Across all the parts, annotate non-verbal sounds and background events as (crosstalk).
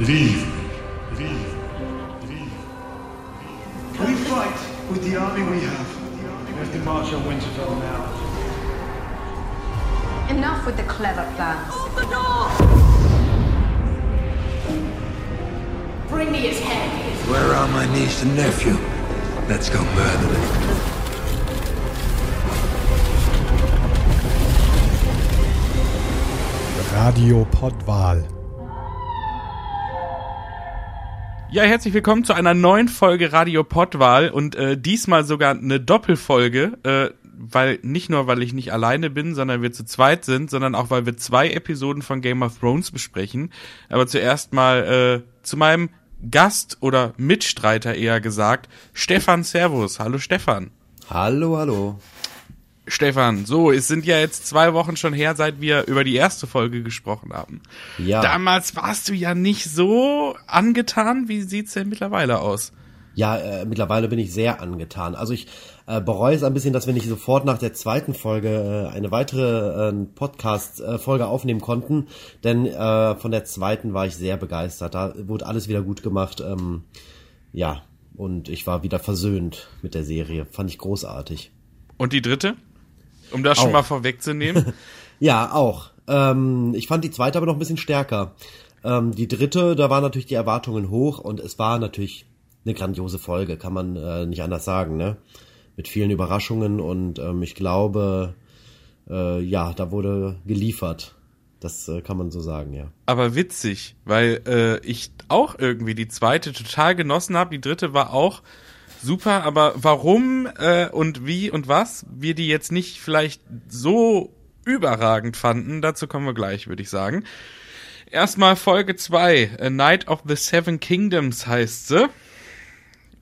Leave. Leave. Leave. Can we fight with the army we have? We have to march on Winterfell now. Enough with the clever plans. Open The door! Bring me his head. Where are my niece and nephew? Let's go murder them. Radio Pottwal. Ja, herzlich willkommen zu einer neuen Folge Radio Pottwal und äh, diesmal sogar eine Doppelfolge, äh, weil nicht nur, weil ich nicht alleine bin, sondern wir zu zweit sind, sondern auch, weil wir zwei Episoden von Game of Thrones besprechen. Aber zuerst mal äh, zu meinem Gast oder Mitstreiter eher gesagt, Stefan Servus. Hallo Stefan. Hallo, hallo. Stefan, so, es sind ja jetzt zwei Wochen schon her, seit wir über die erste Folge gesprochen haben. Ja. Damals warst du ja nicht so angetan. Wie sieht's denn mittlerweile aus? Ja, äh, mittlerweile bin ich sehr angetan. Also ich äh, bereue es ein bisschen, dass wir nicht sofort nach der zweiten Folge äh, eine weitere äh, Podcast-Folge aufnehmen konnten, denn äh, von der zweiten war ich sehr begeistert. Da wurde alles wieder gut gemacht. Ähm, ja, und ich war wieder versöhnt mit der Serie. Fand ich großartig. Und die dritte? Um das schon Auch. mal vorwegzunehmen. (laughs) Ja, auch. Ähm, ich fand die zweite aber noch ein bisschen stärker. Ähm, die dritte, da waren natürlich die Erwartungen hoch und es war natürlich eine grandiose Folge, kann man äh, nicht anders sagen, ne? Mit vielen Überraschungen und ähm, ich glaube, äh, ja, da wurde geliefert. Das äh, kann man so sagen, ja. Aber witzig, weil äh, ich auch irgendwie die zweite total genossen habe. Die dritte war auch super, aber warum äh, und wie und was wir die jetzt nicht vielleicht so überragend fanden, dazu kommen wir gleich, würde ich sagen. Erstmal Folge 2, A Night of the Seven Kingdoms heißt sie.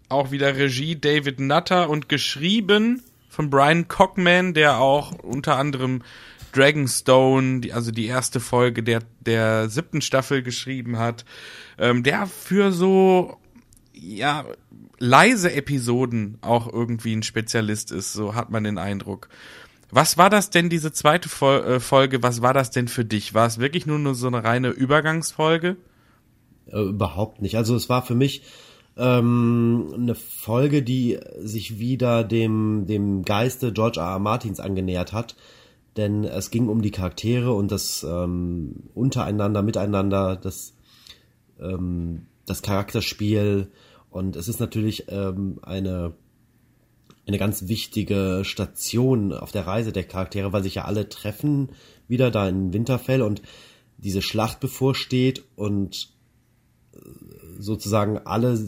Auch wieder Regie David Nutter und geschrieben von Brian Cockman, der auch unter anderem Dragonstone, die, also die erste Folge der, der siebten Staffel geschrieben hat, ähm, der für so, ja, leise Episoden auch irgendwie ein Spezialist ist, so hat man den Eindruck. Was war das denn, diese zweite Fol äh, Folge, was war das denn für dich? War es wirklich nur, nur so eine reine Übergangsfolge? Äh, überhaupt nicht. Also es war für mich ähm, eine Folge, die sich wieder dem, dem Geiste George R. R. Martins angenähert hat. Denn es ging um die Charaktere und das ähm, untereinander, miteinander, das, ähm, das Charakterspiel. Und es ist natürlich ähm, eine, eine ganz wichtige Station auf der Reise der Charaktere, weil sich ja alle treffen wieder da in Winterfell und diese Schlacht bevorsteht und sozusagen alle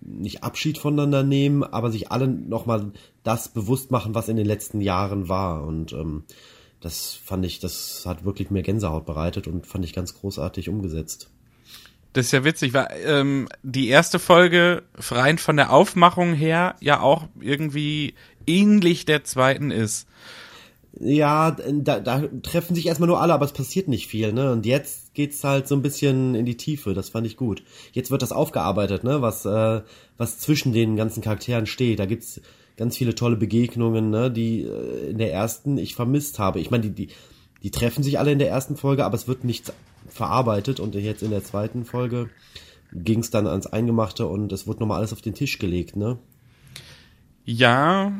nicht Abschied voneinander nehmen, aber sich alle nochmal das bewusst machen, was in den letzten Jahren war. Und ähm, das fand ich, das hat wirklich mir Gänsehaut bereitet und fand ich ganz großartig umgesetzt. Das ist ja witzig, weil ähm, die erste Folge rein von der Aufmachung her ja auch irgendwie ähnlich der zweiten ist. Ja, da, da treffen sich erstmal nur alle, aber es passiert nicht viel, ne? Und jetzt geht's halt so ein bisschen in die Tiefe, das fand ich gut. Jetzt wird das aufgearbeitet, ne? Was, äh, was zwischen den ganzen Charakteren steht. Da gibt's ganz viele tolle Begegnungen, ne? Die äh, in der ersten ich vermisst habe. Ich meine, die, die, die treffen sich alle in der ersten Folge, aber es wird nichts verarbeitet und jetzt in der zweiten Folge ging's dann ans Eingemachte und es wurde nochmal alles auf den Tisch gelegt, ne? Ja,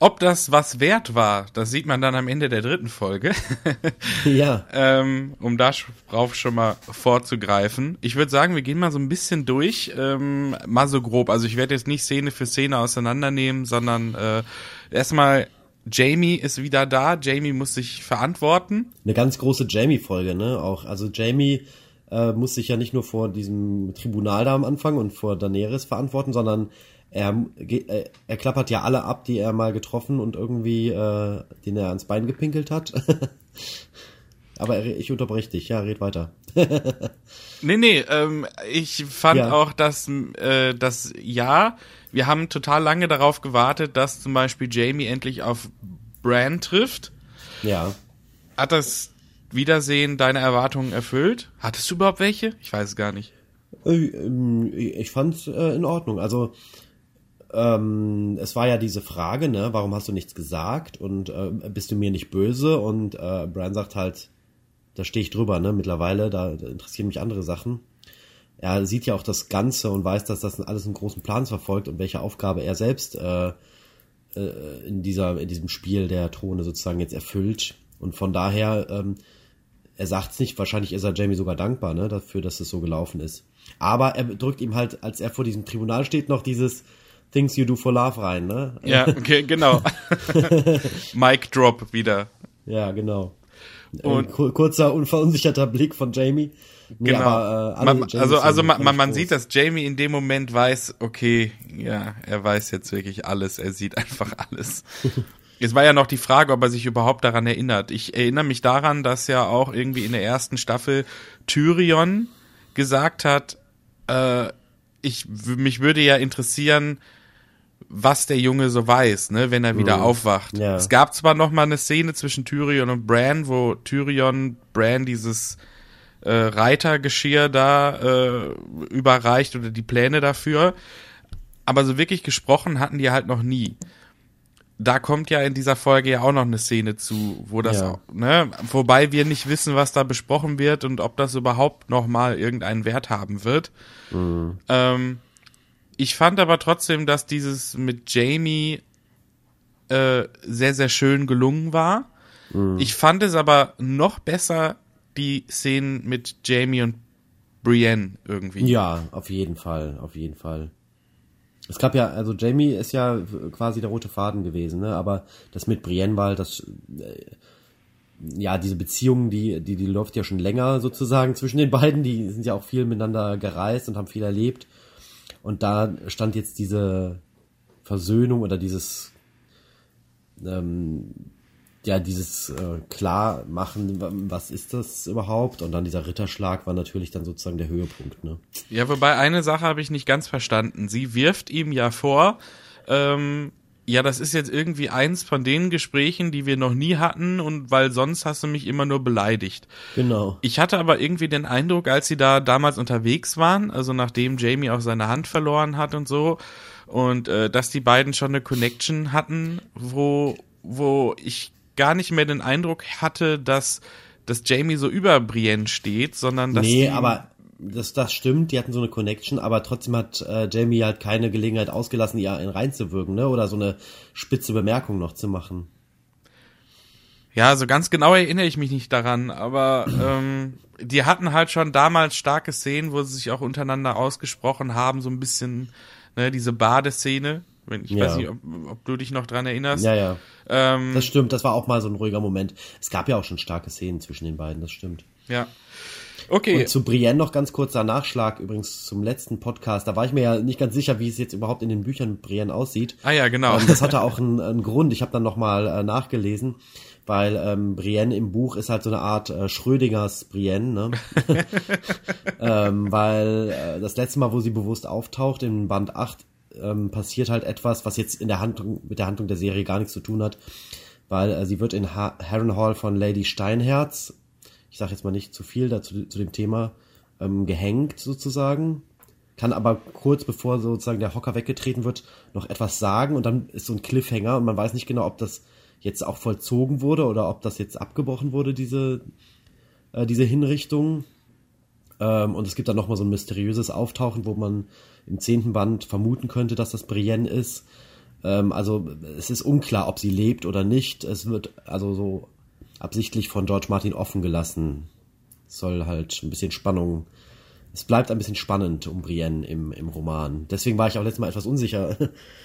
ob das was wert war, das sieht man dann am Ende der dritten Folge. (laughs) Ja. ähm, um darauf schon mal vorzugreifen. Ich würde sagen, wir gehen mal so ein bisschen durch, ähm, mal so grob. Also ich werde jetzt nicht Szene für Szene auseinandernehmen, sondern äh, erstmal Jamie ist wieder da. Jamie muss sich verantworten. eine ganz große Jamie-Folge, ne? Auch, also Jamie äh, muss sich ja nicht nur vor diesem Tribunal da am Anfang und vor Daenerys verantworten, sondern er, äh, er klappert ja alle ab, die er mal getroffen und irgendwie, äh, den er ans Bein gepinkelt hat. (laughs) Aber er, ich unterbreche dich, ja, red weiter. (laughs) Nee, nee, ähm, ich fand Ja. auch, dass äh, das ja, wir haben total lange darauf gewartet, dass zum Beispiel Jamie endlich auf Bran trifft. Ja. Hat das Wiedersehen deine Erwartungen erfüllt? Hattest du überhaupt welche? Ich weiß es gar nicht. Äh, ähm, Ich fand's äh, in Ordnung. Also ähm, es war ja diese Frage, ne, warum hast du nichts gesagt und äh, bist du mir nicht böse? Und äh, Brian sagt halt, da stehe ich drüber, ne, mittlerweile, da interessieren mich andere Sachen. Er sieht ja auch das Ganze und weiß, dass das alles einen großen Plan verfolgt und welche Aufgabe er selbst äh, äh, in dieser in diesem Spiel der Throne sozusagen jetzt erfüllt und von daher ähm, er sagt's nicht, wahrscheinlich ist er Jamie sogar dankbar, ne, dafür, dass es so gelaufen ist. Aber er drückt ihm halt, als er vor diesem Tribunal steht, noch dieses Things you do for love rein, ne? Ja, (laughs) okay, genau. (laughs) Mic Drop wieder. Ja, genau. Und- Ein kur- kurzer, unverunsicherter Blick von Jamie. Nee, Genau. aber, äh, man, also also man, man, man sieht, dass Jamie in dem Moment weiß, okay, ja, er weiß jetzt wirklich alles, er sieht einfach alles. (laughs) Es war ja noch die Frage, ob er sich überhaupt daran erinnert. Ich erinnere mich daran, dass ja auch irgendwie in der ersten Staffel Tyrion gesagt hat, äh, ich, mich würde ja interessieren, was der Junge so weiß, ne, wenn er wieder aufwacht. Ja. Es gab zwar noch mal eine Szene zwischen Tyrion und Bran, wo Tyrion Bran dieses äh, Reitergeschirr da äh, überreicht oder die Pläne dafür, aber so wirklich gesprochen hatten die halt noch nie. Da kommt ja in dieser Folge ja auch noch eine Szene zu, wo das, Ja. auch, ne, wobei wir nicht wissen, was da besprochen wird und ob das überhaupt noch mal irgendeinen Wert haben wird. Ähm, ich fand aber trotzdem, dass dieses mit Jamie äh, sehr, sehr schön gelungen war. Ich fand es aber noch besser, die Szenen mit Jamie und Brienne irgendwie. Ja, auf jeden Fall, auf jeden Fall. Es gab ja, also Jamie ist ja quasi der rote Faden gewesen, ne? Aber das mit Brienne war halt das, äh, ja, diese Beziehung, die, die, die läuft ja schon länger sozusagen zwischen den beiden. Die sind ja auch viel miteinander gereist und haben viel erlebt. Und da stand jetzt diese Versöhnung oder dieses, ähm, ja, dieses äh, Klarmachen, wa- was ist das überhaupt? Und dann dieser Ritterschlag war natürlich dann sozusagen der Höhepunkt, ne? Ja, wobei eine Sache habe ich nicht ganz verstanden. Sie wirft ihm ja vor, ähm, ja, das ist jetzt irgendwie eins von den Gesprächen, die wir noch nie hatten und weil sonst hast du mich immer nur beleidigt. Genau. Ich hatte aber irgendwie den Eindruck, als sie da damals unterwegs waren, also nachdem Jamie auch seine Hand verloren hat und so, und äh, dass die beiden schon eine Connection hatten, wo, wo ich gar nicht mehr den Eindruck hatte, dass, dass Jamie so über Brienne steht, sondern dass nee, aber das, das stimmt, die hatten so eine Connection, aber trotzdem hat äh, Jamie halt keine Gelegenheit ausgelassen, ihr einen reinzuwirken, ne? Oder so eine spitze Bemerkung noch zu machen. Ja, so ganz genau erinnere ich mich nicht daran, aber ähm, die hatten halt schon damals starke Szenen, wo sie sich auch untereinander ausgesprochen haben, so ein bisschen, ne, diese Badeszene. Wenn, ich Ja. weiß nicht, ob, ob du dich noch dran erinnerst. Ja, ja. Ähm, Das stimmt, das war auch mal so ein ruhiger Moment. Es gab ja auch schon starke Szenen zwischen den beiden, das stimmt. ja. Okay. Und zu Brienne noch ganz kurzer Nachschlag übrigens zum letzten Podcast. Da war ich mir ja nicht ganz sicher, wie es jetzt überhaupt in den Büchern mit Brienne aussieht. ah ja, genau. Ähm, das hatte auch einen, einen Grund. Ich habe dann nochmal äh, nachgelesen, weil ähm, Brienne im Buch ist halt so eine Art äh, Schrödingers Brienne, ne? (laughs) (laughs) ähm, weil äh, das letzte Mal, wo sie bewusst auftaucht, in Band 8, ähm, passiert halt etwas, was jetzt in der Handlung, mit der Handlung der Serie gar nichts zu tun hat, weil äh, sie wird in ha Harrenhal von Lady Steinherz, ich sage jetzt mal nicht zu viel dazu zu dem Thema, ähm, gehängt sozusagen kann aber kurz bevor sozusagen der Hocker weggetreten wird, noch etwas sagen und dann ist so ein Cliffhanger und man weiß nicht genau, ob das jetzt auch vollzogen wurde oder ob das jetzt abgebrochen wurde, diese, äh, diese Hinrichtung. Ähm, und es gibt dann nochmal so ein mysteriöses Auftauchen, wo man im zehnten Band vermuten könnte, dass das Brienne ist. Ähm, also es ist unklar, ob sie lebt oder nicht. Es wird also so absichtlich von George Martin offen gelassen. Soll halt ein bisschen Spannung es bleibt ein bisschen spannend um Brienne im, im Roman. Deswegen war ich auch letztes Mal etwas unsicher.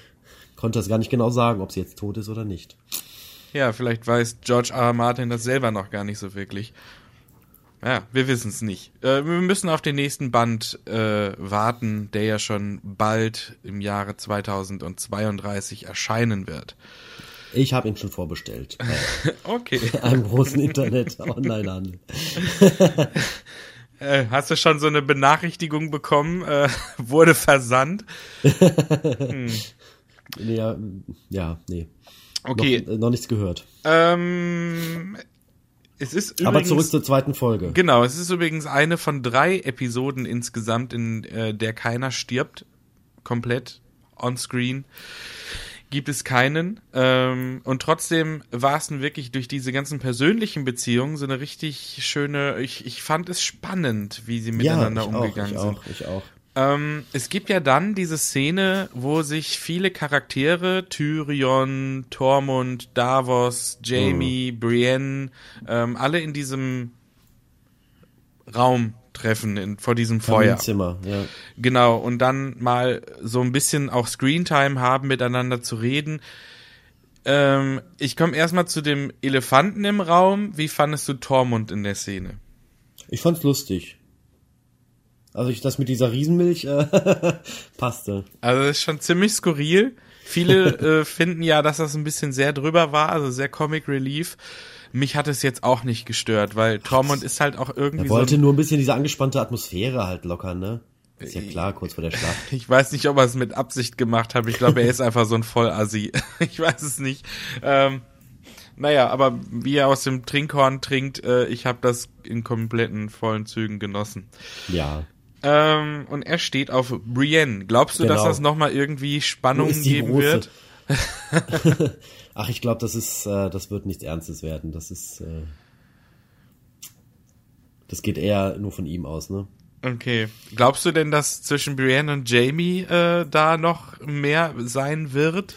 (laughs) Konnte es gar nicht genau sagen, ob sie jetzt tot ist oder nicht. ja, vielleicht weiß George R. R. Martin das selber noch gar nicht so wirklich. Ja, wir wissen es nicht. Äh, wir müssen auf den nächsten Band äh, warten, der ja schon bald im Jahre 2032 erscheinen wird. Ich habe ihn schon vorbestellt. Bei (laughs) Okay. (laughs) einem großen Internet-Online-Handel. (laughs) Äh, hast du schon so eine Benachrichtigung bekommen? Äh, wurde versandt? Nee, ja, ja, nee. Okay. Noch, äh, noch nichts gehört. Ähm, es ist übrigens, Aber zurück zur zweiten Folge. Genau, es ist übrigens eine von drei Episoden insgesamt, in äh, der keiner stirbt. Komplett on screen. gibt es keinen. Ähm, und trotzdem war es wirklich durch diese ganzen persönlichen Beziehungen so eine richtig schöne, ich, ich fand es spannend, wie sie miteinander ich umgegangen auch, sind. ich auch, ich auch. Ähm, es gibt ja dann diese Szene, wo sich viele Charaktere, Tyrion, Tormund, Davos, Jamie, Mhm. Brienne, ähm, alle in diesem Raum treffen, in, vor diesem Feuer. Zimmer, ja. Genau, und dann mal so ein bisschen auch Screentime haben, miteinander zu reden. Ähm, ich komme erstmal zu dem Elefanten im Raum. Wie fandest du Tormund in der Szene? Ich fand's lustig. Also ich, das mit dieser Riesenmilch äh, (laughs) passte. Also das ist schon ziemlich skurril. Viele (laughs) äh, finden ja, dass das ein bisschen sehr drüber war, also sehr Comic Relief. Mich hat es jetzt auch nicht gestört, weil Tormund ist halt auch irgendwie Er so. wollte Ein, nur ein bisschen diese angespannte Atmosphäre halt lockern, ne? Ist ja klar, kurz vor der Schlacht. (laughs) ich weiß nicht, ob er es mit Absicht gemacht hat. Ich glaube, er ist einfach so ein Vollassi. ich weiß es nicht. Ähm, naja, aber wie er aus dem Trinkhorn trinkt, äh, ich habe das in kompletten vollen Zügen genossen. Ja. Ähm, und er steht auf Brienne. Glaubst du, dass Genau. das nochmal irgendwie Spannung geben große? wird? (laughs) Ach, ich glaube, das ist, äh, das wird nichts Ernstes werden. Das ist, äh, das geht eher nur von ihm aus, ne? Okay. Glaubst du denn, dass zwischen Brienne und Jamie äh, da noch mehr sein wird?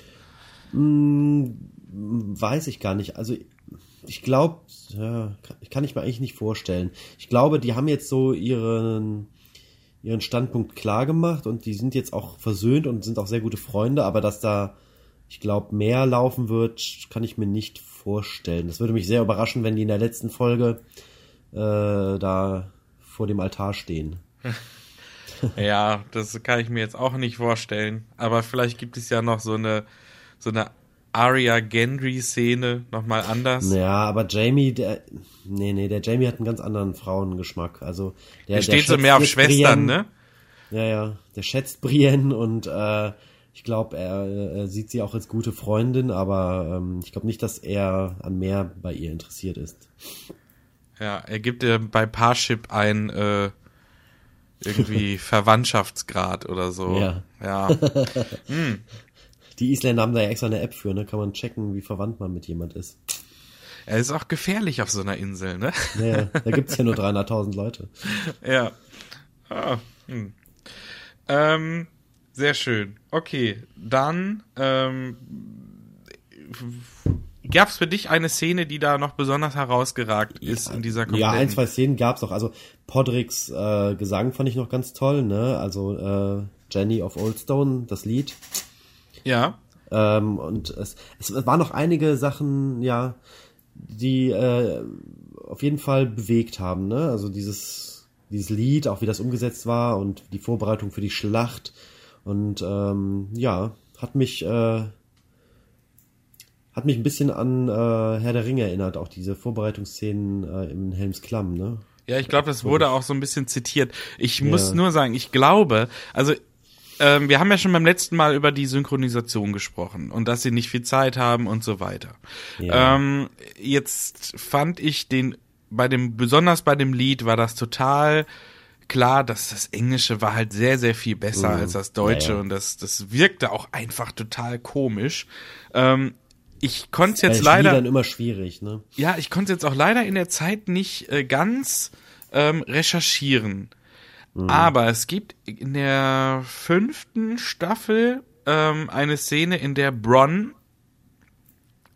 Weiß ich gar nicht. Also ich glaube, ja, kann- kann ich mir eigentlich nicht vorstellen. Ich glaube, die haben jetzt so ihren ihren Standpunkt klar gemacht und die sind jetzt auch versöhnt und sind auch sehr gute Freunde, aber dass da, ich glaube, mehr laufen wird, kann ich mir nicht vorstellen. Das würde mich sehr überraschen, wenn die in der letzten Folge äh, da vor dem Altar stehen. (laughs) Ja, das kann ich mir jetzt auch nicht vorstellen. Aber vielleicht gibt es ja noch so eine so eine Arya Gendry Szene nochmal anders. Ja, aber Jamie, der, nee, nee, der Jamie hat einen ganz anderen Frauengeschmack. Also der, Der steht so mehr auf Schwestern, Brienne. ne? Ja, ja, der schätzt Brienne und äh, ich glaube, er, er sieht sie auch als gute Freundin, aber ähm, ich glaube nicht, dass er an mehr bei ihr interessiert ist. Ja, er gibt ihr bei Parship ein äh, irgendwie (laughs) Verwandtschaftsgrad oder so. Ja. Ja. (laughs) Die Isländer haben da ja extra eine App für, ne? Kann man checken, wie verwandt man mit jemand ist. Er ist auch gefährlich auf so einer Insel, ne? Naja, da gibt's ja nur 300.000 Leute. (laughs) Ja. Ah, hm. ähm, sehr schön. Okay, dann ähm, gab es für dich eine Szene, die da noch besonders herausgeragt ist in dieser Ja, ein, kompletten- zwei Szenen gab's auch. Also Podricks äh, Gesang fand ich noch ganz toll, ne? Also äh, Jenny of Oldstone, das Lied. Ja, Ähm, und es, es waren noch einige Sachen, ja, die äh, auf jeden Fall bewegt haben, ne? Also dieses, dieses Lied, auch wie das umgesetzt war und die Vorbereitung für die Schlacht. Und ähm, ja, hat mich, äh, hat mich ein bisschen an äh, Herr der Ringe erinnert, auch diese Vorbereitungsszenen äh, im Helms Klamm, ne? Ja, ich glaube, das wurde auch so ein bisschen zitiert. Ich muss Ja. nur sagen, ich glaube, also ähm, wir haben ja schon beim letzten Mal über die Synchronisation gesprochen und dass sie nicht viel Zeit haben und so weiter. Ja. Ähm, jetzt fand ich den bei dem besonders bei dem Lied war das total klar, dass das Englische war halt sehr sehr viel besser als das Deutsche Mhm. Ja, ja. und das das wirkte auch einfach total komisch. Ähm, ich konnte Bei jetzt leider Liedern immer schwierig, ne? ja, ich konnte jetzt auch leider in der Zeit nicht äh, ganz ähm, recherchieren. Aber es gibt in der fünften Staffel ähm, eine Szene, in der Bronn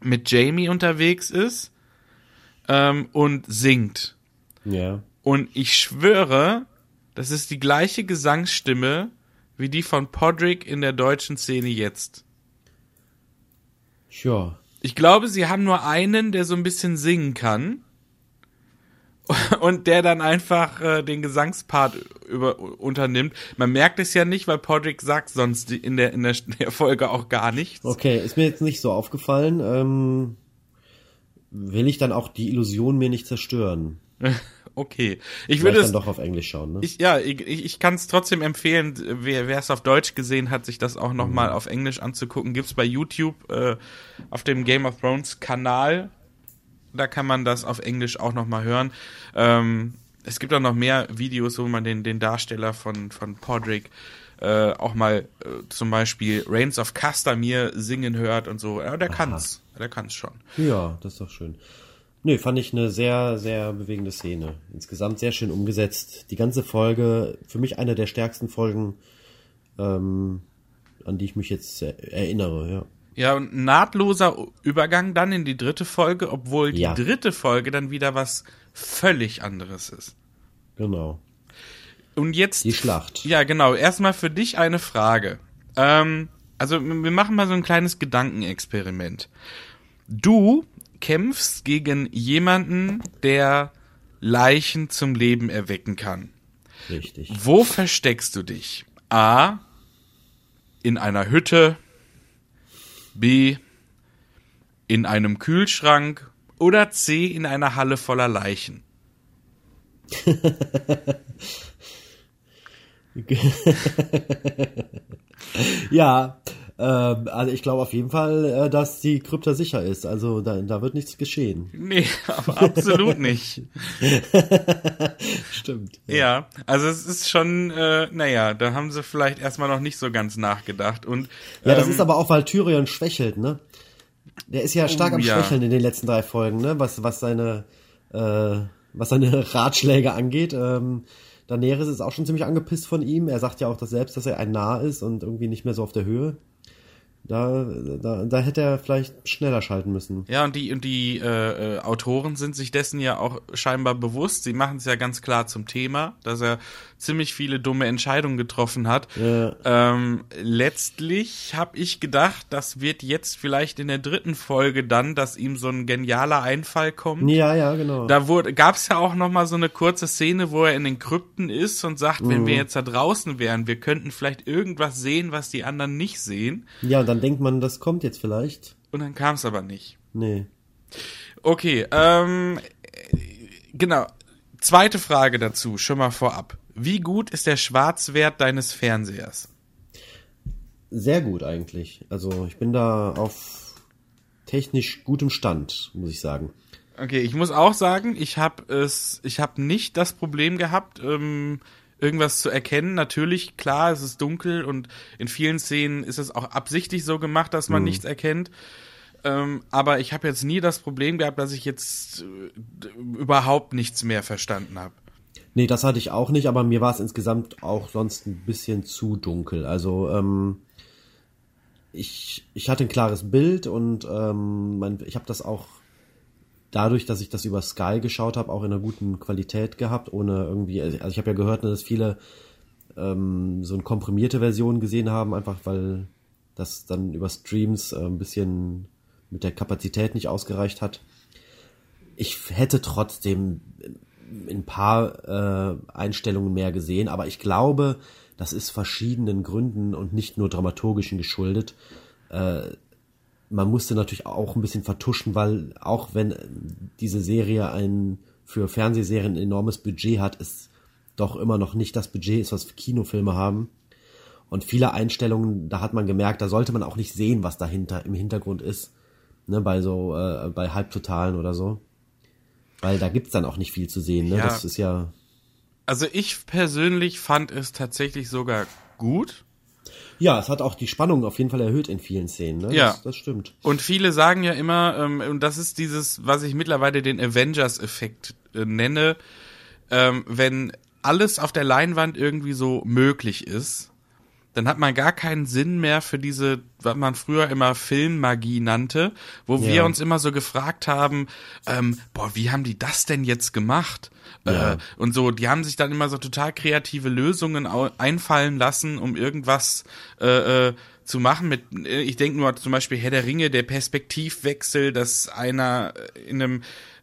mit Jamie unterwegs ist ähm, und singt. Ja. Und ich schwöre, das ist die gleiche Gesangsstimme wie die von Podrick in der deutschen Szene jetzt. Ja. Ich glaube, sie haben nur einen, der so ein bisschen singen kann. Und der dann einfach äh, den Gesangspart über, unternimmt. Man merkt es ja nicht, weil Podrick sagt sonst in der, in der, (laughs) der Folge auch gar nichts. Okay, ist mir jetzt nicht so aufgefallen. Ähm, will ich dann auch die Illusion mir nicht zerstören? (laughs) Okay. Ich Vielleicht würde dann es, doch auf Englisch schauen, ne? ich, ja, ich, ich kann es trotzdem empfehlen, wer wer es auf Deutsch gesehen hat, sich das auch nochmal Mhm. auf Englisch anzugucken. Gibt's bei YouTube äh, auf dem Game of Thrones Kanal. Da kann man das auf Englisch auch nochmal hören. Ähm, es gibt auch noch mehr Videos, wo man den, den Darsteller von, von Podrick äh, auch mal äh, zum Beispiel Reigns of Castamere singen hört und so. Ja, der kann's. Der kann's schon. Ja, das ist doch schön. Nee, fand ich eine sehr, sehr bewegende Szene. Insgesamt sehr schön umgesetzt. Die ganze Folge, für mich eine der stärksten Folgen, ähm, an die ich mich jetzt erinnere, ja. Ja, und nahtloser Übergang dann in die dritte Folge, obwohl die Ja. dritte Folge dann wieder was völlig anderes ist. Genau. Und jetzt. Die Schlacht. Ja, genau. Erstmal für dich eine Frage. Ähm, also, wir machen mal so ein kleines Gedankenexperiment. Du kämpfst gegen jemanden, der Leichen zum Leben erwecken kann. Richtig. Wo versteckst du dich? A. In einer Hütte. B. In einem Kühlschrank. Oder C. In einer Halle voller Leichen. (laughs) Ja, ähm, also ich glaube auf jeden Fall, äh, dass die Krypta sicher ist. Also da, da wird nichts geschehen. Nee, (laughs) aber absolut nicht. (laughs) Stimmt. Ja, also es ist schon, äh, naja, da haben sie vielleicht erstmal noch nicht so ganz nachgedacht. Und Ja, das ähm, ist aber auch, weil Tyrion schwächelt, ne? Der ist ja stark Oh, am ja. Schwächeln in den letzten drei Folgen, ne? Was, was seine, äh, was seine (laughs) Ratschläge angeht. Ähm, Daenerys ist auch schon ziemlich angepisst von ihm. Er sagt ja auch das selbst, dass er ein Narr ist und irgendwie nicht mehr so auf der Höhe. Da, da, da hätte er vielleicht schneller schalten müssen. Ja, und die, und die äh, äh, Autoren sind sich dessen ja auch scheinbar bewusst. Sie machen es ja ganz klar zum Thema, dass er ziemlich viele dumme Entscheidungen getroffen hat. Ja. Ähm, letztlich habe ich gedacht, das wird jetzt vielleicht in der dritten Folge dann, dass ihm so ein genialer Einfall kommt. Ja, ja, genau. Da wurde, gab's ja auch noch mal so eine kurze Szene, wo er in den Krypten ist und sagt, wenn Mhm. wir jetzt da draußen wären, wir könnten vielleicht irgendwas sehen, was die anderen nicht sehen. ja, und dann denkt man, das kommt jetzt vielleicht. Und dann kam's aber nicht. Nee. Okay, ähm, äh, genau. Zweite Frage dazu, schon mal vorab. Wie gut ist der Schwarzwert deines Fernsehers? Sehr gut eigentlich. Also ich bin da auf technisch gutem Stand, muss ich sagen. Okay, ich muss auch sagen, ich habe es, ich habe nicht das Problem gehabt, ähm, irgendwas zu erkennen. Natürlich, klar, es ist dunkel und in vielen Szenen ist es auch absichtlich so gemacht, dass man nichts erkennt. Ähm, aber ich habe jetzt nie das Problem gehabt, dass ich jetzt äh, überhaupt nichts mehr verstanden habe. Nee, das hatte ich auch nicht, aber mir war es insgesamt auch sonst ein bisschen zu dunkel. Also ähm, ich, ich hatte ein klares Bild und ähm, mein, ich habe das auch dadurch, dass ich das über Sky geschaut habe, auch in einer guten Qualität gehabt, ohne irgendwie, also ich habe ja gehört, dass viele ähm, so eine komprimierte Version gesehen haben, einfach weil das dann über Streams äh, ein bisschen mit der Kapazität nicht ausgereicht hat. Ich hätte trotzdem ein paar äh, Einstellungen mehr gesehen, aber ich glaube, das ist verschiedenen Gründen und nicht nur dramaturgischen geschuldet. Äh, man musste natürlich auch ein bisschen vertuschen, weil auch wenn diese Serie ein für Fernsehserien ein enormes Budget hat, es doch immer noch nicht das Budget ist, was Kinofilme haben. Und viele Einstellungen, da hat man gemerkt, da sollte man auch nicht sehen, was dahinter im Hintergrund ist. Ne, bei so, äh, bei Halbtotalen oder so. Weil da gibt's dann auch nicht viel zu sehen, ne? Ja. Das ist ja. Also ich persönlich fand es tatsächlich sogar gut. Ja, es hat auch die Spannung auf jeden Fall erhöht in vielen Szenen, ne? Ja. Das, das stimmt. Und viele sagen ja immer, ähm, und das ist dieses, was ich mittlerweile den Avengers-Effekt äh, nenne, ähm, wenn alles auf der Leinwand irgendwie so möglich ist, dann hat man gar keinen Sinn mehr für diese, was man früher immer Filmmagie nannte, wo wir Ja. uns immer so gefragt haben, ähm, boah, wie haben die das denn jetzt gemacht? Ja. Äh, und so, die haben sich dann immer so total kreative Lösungen einfallen lassen, um irgendwas äh, äh, zu machen mit, äh, ich denke nur zum Beispiel Herr der Ringe, der Perspektivwechsel, dass einer äh, in einem äh,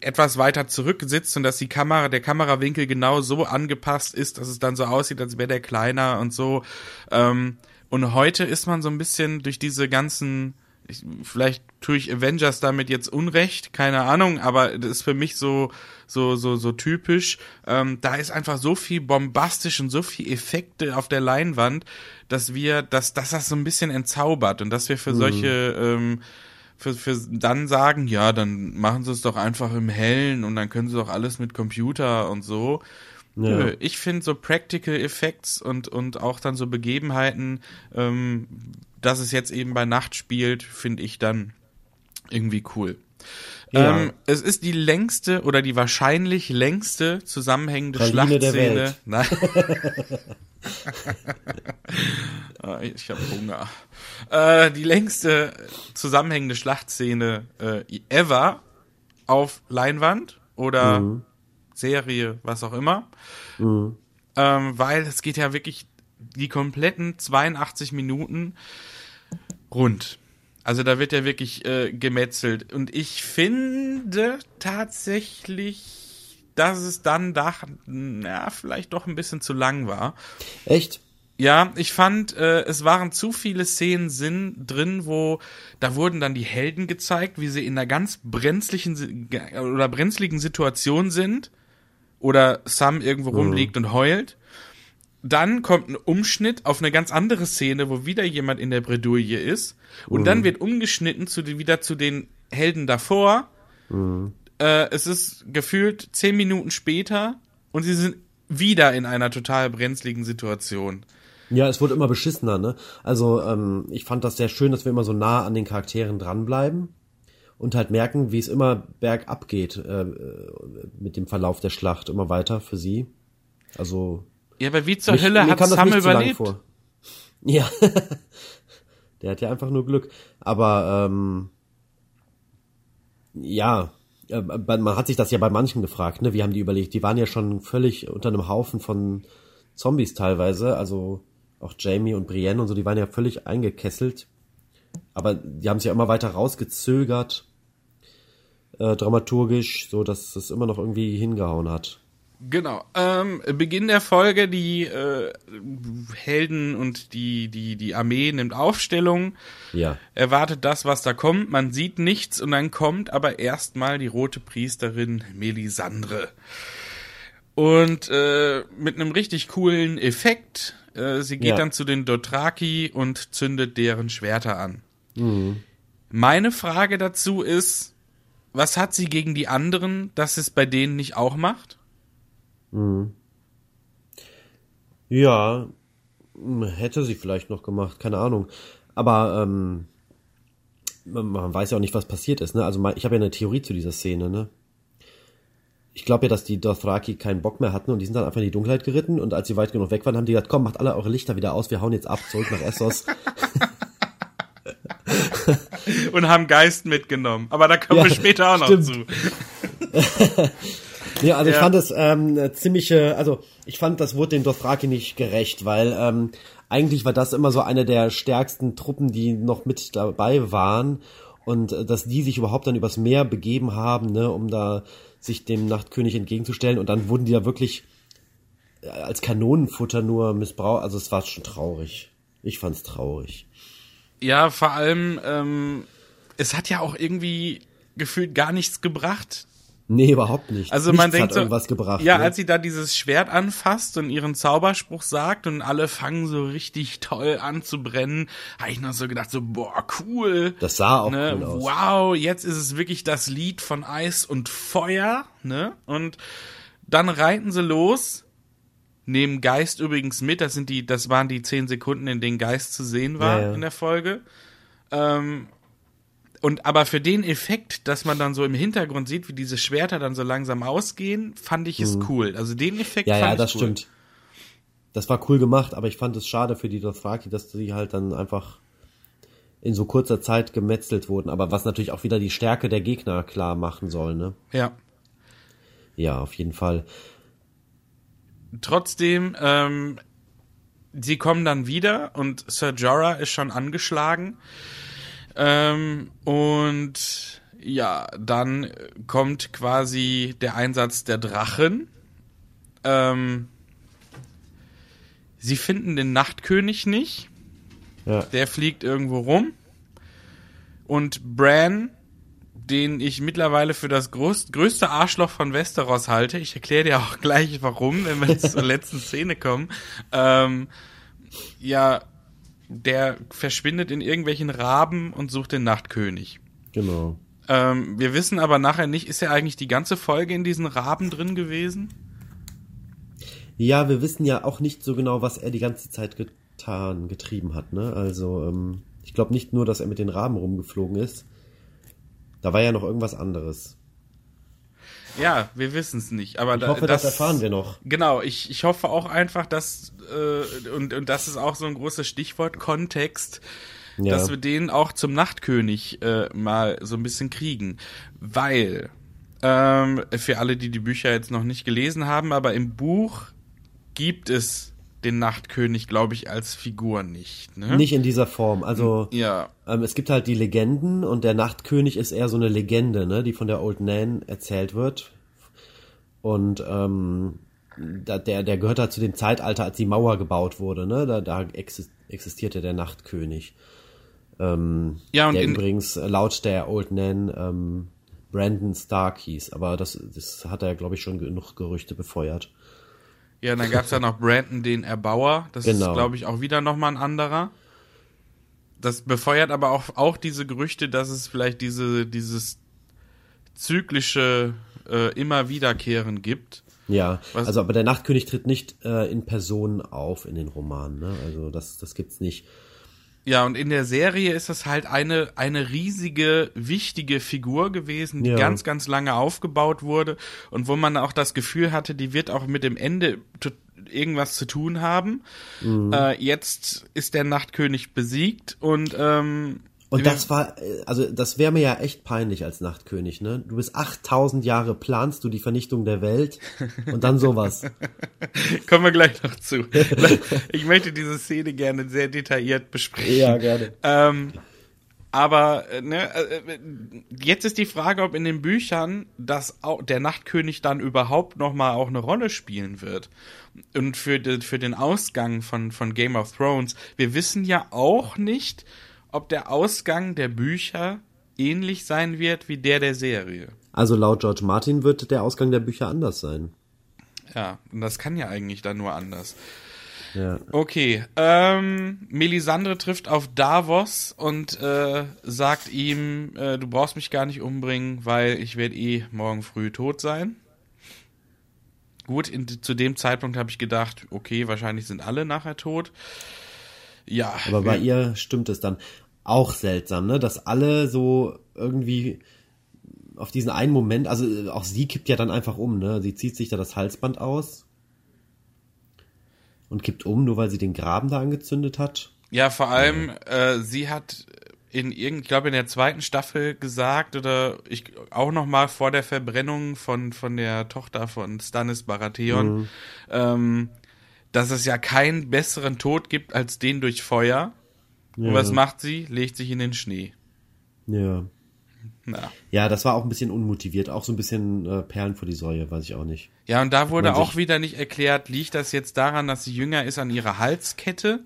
etwas weiter zurück sitzt und dass die Kamera, der Kamerawinkel genau so angepasst ist, dass es dann so aussieht, als wäre der kleiner und so. Ähm, und heute ist man so ein bisschen durch diese ganzen, ich, vielleicht tue ich Avengers damit jetzt Unrecht, keine Ahnung, aber das ist für mich so, so, so, so typisch. Ähm, da ist einfach so viel bombastisch und so viel Effekte auf der Leinwand, dass wir, dass, dass das so ein bisschen entzaubert und dass wir für solche, ähm, für, für dann sagen, ja, dann machen sie es doch einfach im Hellen und dann können sie doch alles mit Computer und so. Ja. Ich finde so Practical Effects und, und auch dann so Begebenheiten, ähm, dass es jetzt eben bei Nacht spielt, finde ich dann irgendwie cool. Ja. Ähm, es ist die längste oder die wahrscheinlich längste zusammenhängende Praline der Schlachtszene. Welt. (laughs) Nein. (laughs) Ah, ich habe Hunger. Äh, die längste zusammenhängende Schlachtszene äh, ever auf Leinwand oder Mhm. Serie, was auch immer. Ähm, weil es geht ja wirklich die kompletten 82 Minuten rund. Also da wird ja wirklich äh, gemetzelt. Und ich finde tatsächlich, dass es dann da, na, vielleicht doch ein bisschen zu lang war. Echt? Ja, ich fand, äh, es waren zu viele Szenen Sinn drin, wo da wurden dann die Helden gezeigt, wie sie in einer ganz brenzlichen oder brenzligen Situation sind oder Sam irgendwo rumliegt und heult. Dann kommt ein Umschnitt auf eine ganz andere Szene, wo wieder jemand in der Bredouille ist. Und dann wird umgeschnitten zu wieder zu den Helden davor. Äh, es ist gefühlt zehn Minuten später und sie sind wieder in einer total brenzligen Situation. Ja, es wurde immer beschissener, ne? Also, ähm, ich fand das sehr schön, dass wir immer so nah an den Charakteren dranbleiben und halt merken, wie es immer bergab geht äh, mit dem Verlauf der Schlacht, immer weiter für sie. Also, Ja, aber wie zur mich- Hölle hat Sam überlebt? vor. Ja, (laughs) der hat ja einfach nur Glück. Aber ähm, ja, äh, man hat sich das ja bei manchen gefragt, ne? Wie haben die überlegt? Die waren ja schon völlig unter einem Haufen von Zombies teilweise, also auch Jamie und Brienne und so, die waren ja völlig eingekesselt. Aber die haben sich ja immer weiter rausgezögert, äh, dramaturgisch, so dass es immer noch irgendwie hingehauen hat. Genau. Ähm, Beginn der Folge, die äh, Helden und die, die, die Armee nimmt Aufstellung, Ja. erwartet das, was da kommt, man sieht nichts und dann kommt aber erstmal die rote Priesterin Melisandre. Und äh, mit einem richtig coolen Effekt, äh, sie geht Ja. dann zu den Dothraki und zündet deren Schwerter an. Meine Frage dazu ist, was hat sie gegen die anderen, dass es bei denen nicht auch macht? Ja, hm, hätte sie vielleicht noch gemacht, keine Ahnung. Aber ähm, man, weiß ja auch nicht, was passiert ist. Ne? Also ich habe ja eine Theorie zu dieser Szene. Ne? Ich glaube ja, dass die Dothraki keinen Bock mehr hatten und die sind dann einfach in die Dunkelheit geritten und als sie weit genug weg waren, haben die gesagt, komm, macht alle eure Lichter wieder aus, wir hauen jetzt ab, zurück nach Essos. (laughs) und haben Geist mitgenommen. Aber da kommen Ja, wir später auch noch stimmt. zu. (laughs) Ja, also ich Ja. fand es ähm, ziemliche, also ich fand, das wurde den Dothraki nicht gerecht, weil ähm, eigentlich war das immer so eine der stärksten Truppen, die noch mit dabei waren und äh, dass die sich überhaupt dann übers Meer begeben haben, ne, um da sich dem Nachtkönig entgegenzustellen und dann wurden die da wirklich äh, als Kanonenfutter nur missbraucht, also es war schon traurig. Ich fand's traurig. Ja, vor allem, ähm, es hat ja auch irgendwie gefühlt gar nichts gebracht. Nee, überhaupt nicht. Also Nichts man denkt hat so, irgendwas gebracht. ja, ne? als sie da dieses Schwert anfasst und ihren Zauberspruch sagt und alle fangen so richtig toll an zu brennen, habe ich noch so gedacht so, boah, cool. das sah auch ne, cool aus. wow, jetzt ist es wirklich das Lied von Eis und Feuer, ne? Und dann reiten sie los, nehmen Geist übrigens mit, das sind die, das waren die zehn Sekunden, in denen Geist zu sehen war Ja, ja. in der Folge. Ähm, und aber für den Effekt, dass man dann so im Hintergrund sieht, wie diese Schwerter dann so langsam ausgehen, fand ich es cool. Also den Effekt Mhm. Ja, fand ja, ich das cool. stimmt. Das war cool gemacht, aber ich fand es schade für die Dothraki, dass sie halt dann einfach in so kurzer Zeit gemetzelt wurden. Aber was natürlich auch wieder die Stärke der Gegner klar machen soll, ne? Ja. Ja, auf jeden Fall. Trotzdem, ähm, sie kommen dann wieder und Sir Jorah ist schon angeschlagen. Ähm, und ja, dann kommt quasi der Einsatz der Drachen. Ähm, sie finden den Nachtkönig nicht. Ja. Der fliegt irgendwo rum. Und Bran, den ich mittlerweile für das groß, größte Arschloch von Westeros halte, ich erkläre dir auch gleich warum, wenn wir zur (laughs) letzten Szene kommen, ähm, ja, der verschwindet in irgendwelchen Raben und sucht den Nachtkönig. Genau. Ähm, wir wissen aber nachher nicht, ist er eigentlich die ganze Folge in diesen Raben drin gewesen? Ja, wir wissen ja auch nicht so genau, was er die ganze Zeit getan, getrieben hat, ne? Also, ähm, ich glaube nicht nur, dass er mit den Raben rumgeflogen ist. Da war ja noch irgendwas anderes. Ja, wir wissen es nicht. Aber Ich hoffe, das erfahren wir noch. Genau, ich, ich hoffe auch einfach, dass, äh, und, und das ist auch so ein großes Stichwort, Kontext, Ja. dass wir den auch zum Nachtkönig äh, mal so ein bisschen kriegen. Weil, ähm, für alle, die die Bücher jetzt noch nicht gelesen haben, aber im Buch gibt es den Nachtkönig, glaube ich, als Figur nicht. Ne? Nicht in dieser Form. Also, Ja, ähm, es gibt halt die Legenden und der Nachtkönig ist eher so eine Legende, ne, die von der Old Nan erzählt wird. Und ähm, da, der, der gehört halt zu dem Zeitalter, als die Mauer gebaut wurde, ne? Da, da exis- existierte der Nachtkönig. Ähm, Ja, und der übrigens laut der Old Nan ähm, Brandon Stark hieß, aber das, das hat er, glaube ich, schon genug Gerüchte befeuert. Ja, und dann gab's ja noch Brandon, den Erbauer. Das ist, Genau. glaube ich, auch wieder nochmal ein anderer. Das befeuert aber auch, auch diese Gerüchte, dass es vielleicht diese, dieses zyklische äh, immer wiederkehren gibt. Ja, Was- also aber der Nachtkönig tritt nicht äh, in Person auf in den Romanen, ne? Also das, das gibt's nicht. Ja, und in der Serie ist das halt eine, eine riesige, wichtige Figur gewesen, die Ja. ganz, ganz lange aufgebaut wurde und wo man auch das Gefühl hatte, die wird auch mit dem Ende irgendwas zu tun haben. Mhm. Äh, jetzt ist der Nachtkönig besiegt und ähm, Und das war, äh, also das wäre mir ja echt peinlich als Nachtkönig, ne? Du bist 8000 Jahre, planst du die Vernichtung der Welt und dann sowas. (laughs) kommen wir gleich noch zu. (laughs) ich möchte diese Szene gerne sehr detailliert besprechen. ja, gerne. Ähm, aber äh, ne, äh, jetzt ist die Frage, ob in den Büchern das auch, der Nachtkönig dann überhaupt noch mal auch eine Rolle spielen wird. Und für, für den Ausgang von, von Game of Thrones, wir wissen ja auch nicht, ob der Ausgang der Bücher ähnlich sein wird wie der der Serie. Also laut George Martin wird der Ausgang der Bücher anders sein. Ja, und das kann ja eigentlich dann nur anders. Ja. Okay, ähm, Melisandre trifft auf Davos und äh, sagt ihm, äh, du brauchst mich gar nicht umbringen, weil ich werde eh morgen früh tot sein. Gut, in, zu dem Zeitpunkt habe ich gedacht, okay, wahrscheinlich sind alle nachher tot. Ja, Aber bei ihr stimmt es dann auch seltsam, ne? Dass alle so irgendwie auf diesen einen Moment, also äh, auch sie kippt ja dann einfach um, ne? Sie zieht sich da das Halsband aus und kippt um, nur weil sie den Graben da angezündet hat. Ja, vor allem, äh, sie hat in irgend, ich glaube in der zweiten Staffel gesagt oder ich auch noch mal vor der Verbrennung von von der Tochter von Stannis Baratheon, ähm, dass es ja keinen besseren Tod gibt als den durch Feuer. Und was macht sie? Legt sich in den Schnee. Ja. Na. Ja, das war auch ein bisschen unmotiviert, auch so ein bisschen äh, Perlen vor die Säue, weiß ich auch nicht. Ja, und da wurde Man auch wieder nicht erklärt, liegt das jetzt daran, dass sie jünger ist an ihrer Halskette?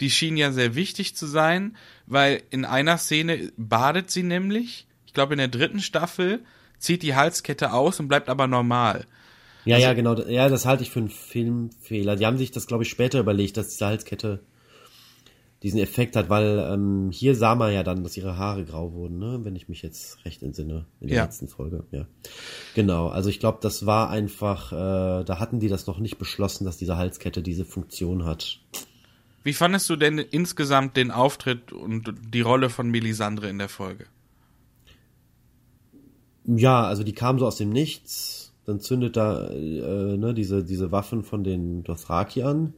Die schien ja sehr wichtig zu sein, weil in einer Szene badet sie nämlich, ich glaube in der dritten Staffel, zieht die Halskette aus und bleibt aber normal. Ja, Also ja, genau. Ja, das halte ich für einen Filmfehler. Die haben sich das, glaube ich, später überlegt, dass diese Halskette diesen Effekt hat, weil ähm, hier sah man ja dann, dass ihre Haare grau wurden, ne? wenn ich mich jetzt recht entsinne, in der Ja. letzten Folge. Ja, genau. Also ich glaube, das war einfach, äh, da hatten die das noch nicht beschlossen, dass diese Halskette diese Funktion hat. Wie fandest du denn insgesamt den Auftritt und die Rolle von Melisandre in der Folge? Ja, also die kam so aus dem Nichts, dann zündet da äh, ne, diese, diese Waffen von den Dothraki an.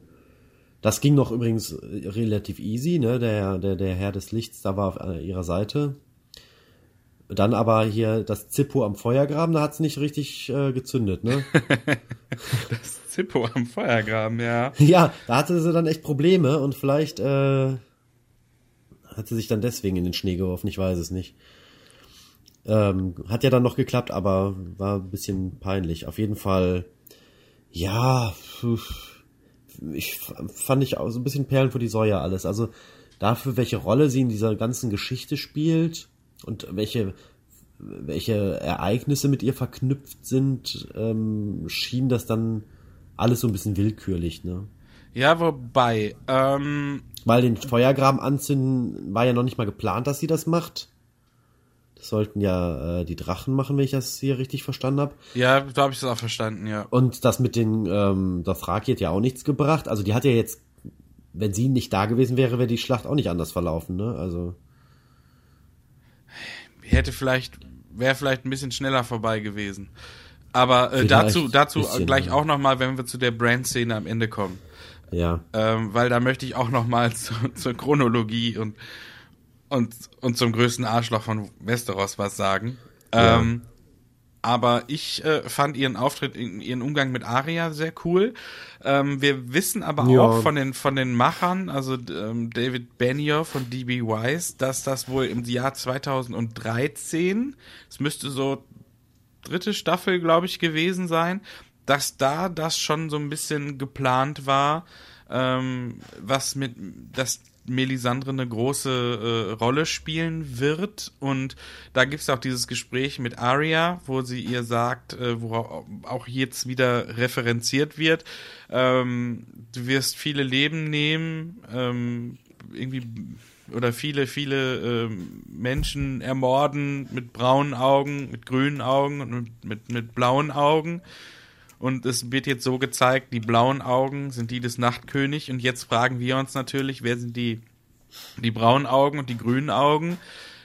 Das ging noch übrigens äh, relativ easy, ne? Der, der, der Herr des Lichts, da war auf äh, ihrer Seite. Dann aber hier das Zippo am Feuergraben, da hat's nicht richtig äh, gezündet, ne? (laughs) Zippo am Feuergraben, ja. (laughs) ja, da hatte sie dann echt Probleme und vielleicht äh, hat sie sich dann deswegen in den Schnee geworfen, ich weiß es nicht. Ähm, hat ja dann noch geklappt, aber war ein bisschen peinlich. Auf jeden Fall, ja, pf, ich fand ich auch so ein bisschen Perlen vor die Säue alles. Also dafür, welche Rolle sie in dieser ganzen Geschichte spielt und welche welche Ereignisse mit ihr verknüpft sind, ähm, schien das dann alles so ein bisschen willkürlich, ne? Ja, wobei, ähm, Weil den Feuergraben anzünden war ja noch nicht mal geplant, dass sie das macht. Das sollten ja äh, die Drachen machen, wenn ich das hier richtig verstanden habe. Ja, so habe ich das auch verstanden, ja. Und das mit den ähm, Dothraki hat ja auch nichts gebracht. Also die hat ja jetzt, wenn sie nicht da gewesen wäre, wäre die Schlacht auch nicht anders verlaufen, ne? Also Hätte vielleicht, wäre vielleicht ein bisschen schneller vorbei gewesen. Aber äh, dazu, dazu bisschen, gleich ja. auch nochmal, wenn wir zu der Brand-Szene am Ende kommen. ja, ähm, weil da möchte ich auch noch mal (laughs) zu, zur Chronologie und, und, und zum größten Arschloch von Westeros was sagen. Ja. Ähm, aber ich äh, fand ihren Auftritt, ihren Umgang mit Arya sehr cool. Ähm, wir wissen aber Ja. auch von den von den Machern, also ähm, David Benioff von DB Wise, dass das wohl im Jahr 2013, es müsste so dritte Staffel, glaube ich, gewesen sein, dass da das schon so ein bisschen geplant war, ähm, was mit, dass Melisandre eine große äh, Rolle spielen wird. Und da gibt's auch dieses Gespräch mit Arya, wo sie ihr sagt, äh, worauf auch jetzt wieder referenziert wird, ähm, du wirst viele Leben nehmen, ähm, irgendwie oder viele, viele ähm, Menschen ermorden mit braunen Augen, mit grünen Augen und mit, mit, mit blauen Augen. Und es wird jetzt so gezeigt, die blauen Augen sind die des Nachtkönig. Und jetzt fragen wir uns natürlich, wer sind die, die braunen Augen und die grünen Augen?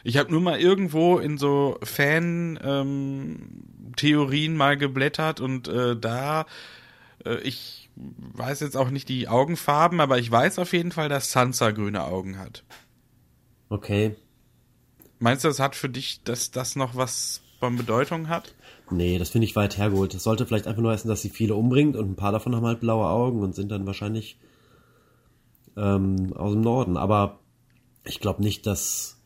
Ich habe nur mal irgendwo in so Fan-Theorien mal geblättert und äh, da, äh, ich weiß jetzt auch nicht die Augenfarben, aber ich weiß auf jeden Fall, dass Sansa grüne Augen hat. okay. Meinst du, das hat für dich, dass das noch was von Bedeutung hat? Nee, das finde ich weit hergeholt. Das sollte vielleicht einfach nur heißen, dass sie viele umbringt und ein paar davon haben halt blaue Augen und sind dann wahrscheinlich ähm, aus dem Norden. Aber ich glaube nicht, dass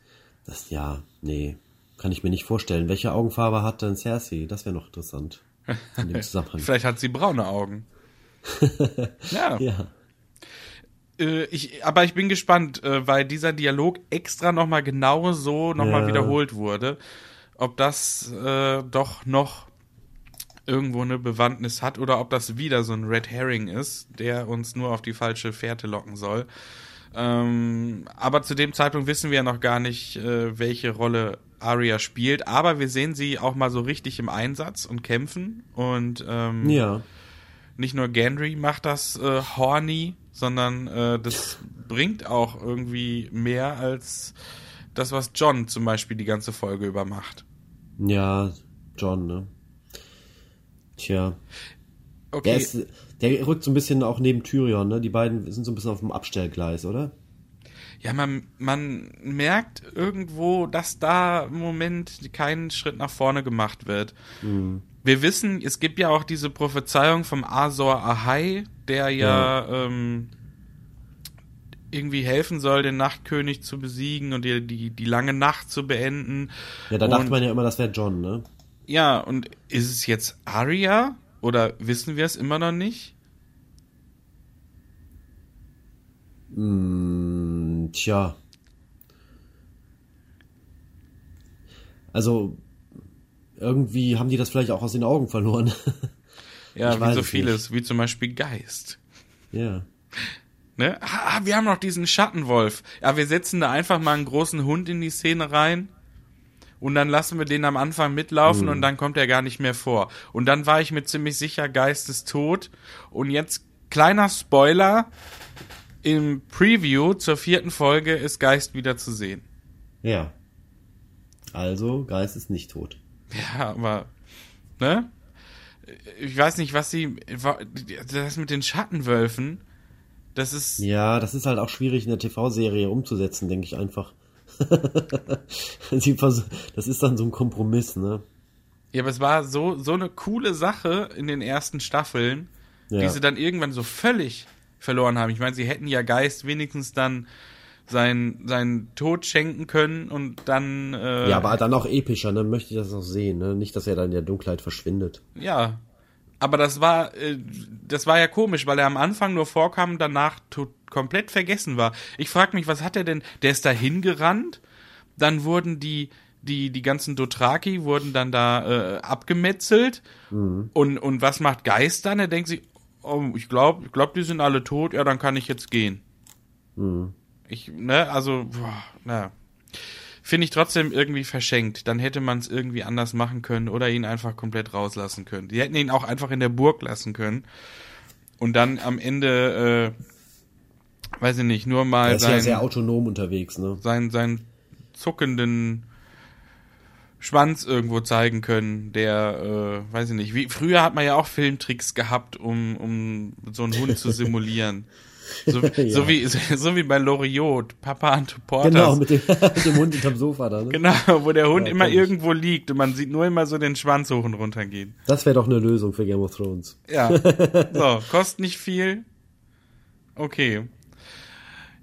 das, ja, nee, kann ich mir nicht vorstellen. Welche Augenfarbe hat denn Cersei? Das wäre noch interessant. In dem Zusammenhang. (laughs) (laughs) Vielleicht hat sie braune Augen. ja. (laughs) ja. Äh, ich, aber ich bin gespannt, äh, weil dieser Dialog extra nochmal genau so nochmal Ja. wiederholt wurde. Ob das äh, doch noch irgendwo eine Bewandtnis hat oder ob das wieder so ein Red Herring ist, der uns nur auf die falsche Fährte locken soll. Ähm, aber zu dem Zeitpunkt wissen wir ja noch gar nicht, äh, welche Rolle Arya spielt. Aber wir sehen sie auch mal so richtig im Einsatz und kämpfen. Und ähm, Ja. nicht nur Gendry macht das äh, horny, sondern äh, das bringt auch irgendwie mehr als das, was John zum Beispiel die ganze Folge über macht. Ja, John, ne? Tja. Der, Okay, ist, der rückt so ein bisschen auch neben Tyrion, ne? Die beiden sind so ein bisschen auf dem Abstellgleis, oder? ja, man, man merkt irgendwo, dass da im Moment kein Schritt nach vorne gemacht wird. Wir wissen, es gibt ja auch diese Prophezeiung vom Azor Ahai, der ja, Ähm, irgendwie helfen soll, den Nachtkönig zu besiegen und die, die, die lange Nacht zu beenden. Ja, da Und- dachte man ja immer, das wäre John, ne? Ja, und ist es jetzt Arya oder wissen wir es immer noch nicht? Hm, tja. Also, irgendwie haben die das vielleicht auch aus den Augen verloren. (laughs) Ja, Ich wie so es vieles, wie zum Beispiel Geist. ja. Ne? Ah, wir haben noch diesen Schattenwolf. Ja, wir setzen da einfach mal einen großen Hund in die Szene rein und dann lassen wir den am Anfang mitlaufen und dann kommt er gar nicht mehr vor. Und dann war ich mir ziemlich sicher, Geist ist tot. Und jetzt kleiner Spoiler, im Preview zur vierten Folge ist Geist wieder zu sehen. Ja. Also, Geist ist nicht tot. Ja, aber, ne? Ich weiß nicht, was sie, das mit den Schattenwölfen, das ist, Ja, das ist halt auch schwierig in der TV-Serie umzusetzen, denke ich einfach. (laughs) Das ist dann so ein Kompromiss, ne? ja, aber es war so, so eine coole Sache in den ersten Staffeln, die Ja. sie dann irgendwann so völlig verloren haben. Ich meine, sie hätten ja Geist wenigstens dann sein, seinen Tod schenken können und dann, äh, Ja, aber dann auch epischer, ne? Möchte ich das noch sehen, ne? Nicht, dass er dann in der Dunkelheit verschwindet. Ja. Aber das war, äh, das war ja komisch, weil er am Anfang nur vorkam danach komplett vergessen war. Ich frag mich, was hat er denn? Der ist da hingerannt, dann wurden die, die, die ganzen Dothraki wurden dann da äh, abgemetzelt. Und, und was macht Geist dann? Er denkt sich, oh, ich glaube, ich glaub, die sind alle tot, ja, dann kann ich jetzt gehen. Ich, ne, also, boah, na. Finde ich trotzdem irgendwie verschenkt. Dann hätte man es irgendwie anders machen können oder ihn einfach komplett rauslassen können. Die hätten ihn auch einfach in der Burg lassen können und dann am Ende, äh, weiß ich nicht, nur mal Er ist ja sein, sehr autonom unterwegs, ne? seinen, seinen zuckenden Schwanz irgendwo zeigen können, der, äh, weiß ich nicht, wie früher hat man ja auch Filmtricks gehabt, um, um so einen Hund zu (laughs) simulieren. So, (laughs) so wie so wie bei Loriot, Papa Antoportas. Genau, mit dem, (laughs) mit dem Hund hinterm Sofa da, ne? Genau, wo der Hund Ja, immer irgendwo liegt und man sieht nur immer so den Schwanz hoch und runter gehen. Das wäre doch eine Lösung für Game of Thrones. Ja. (laughs) So, kostet nicht viel. Okay.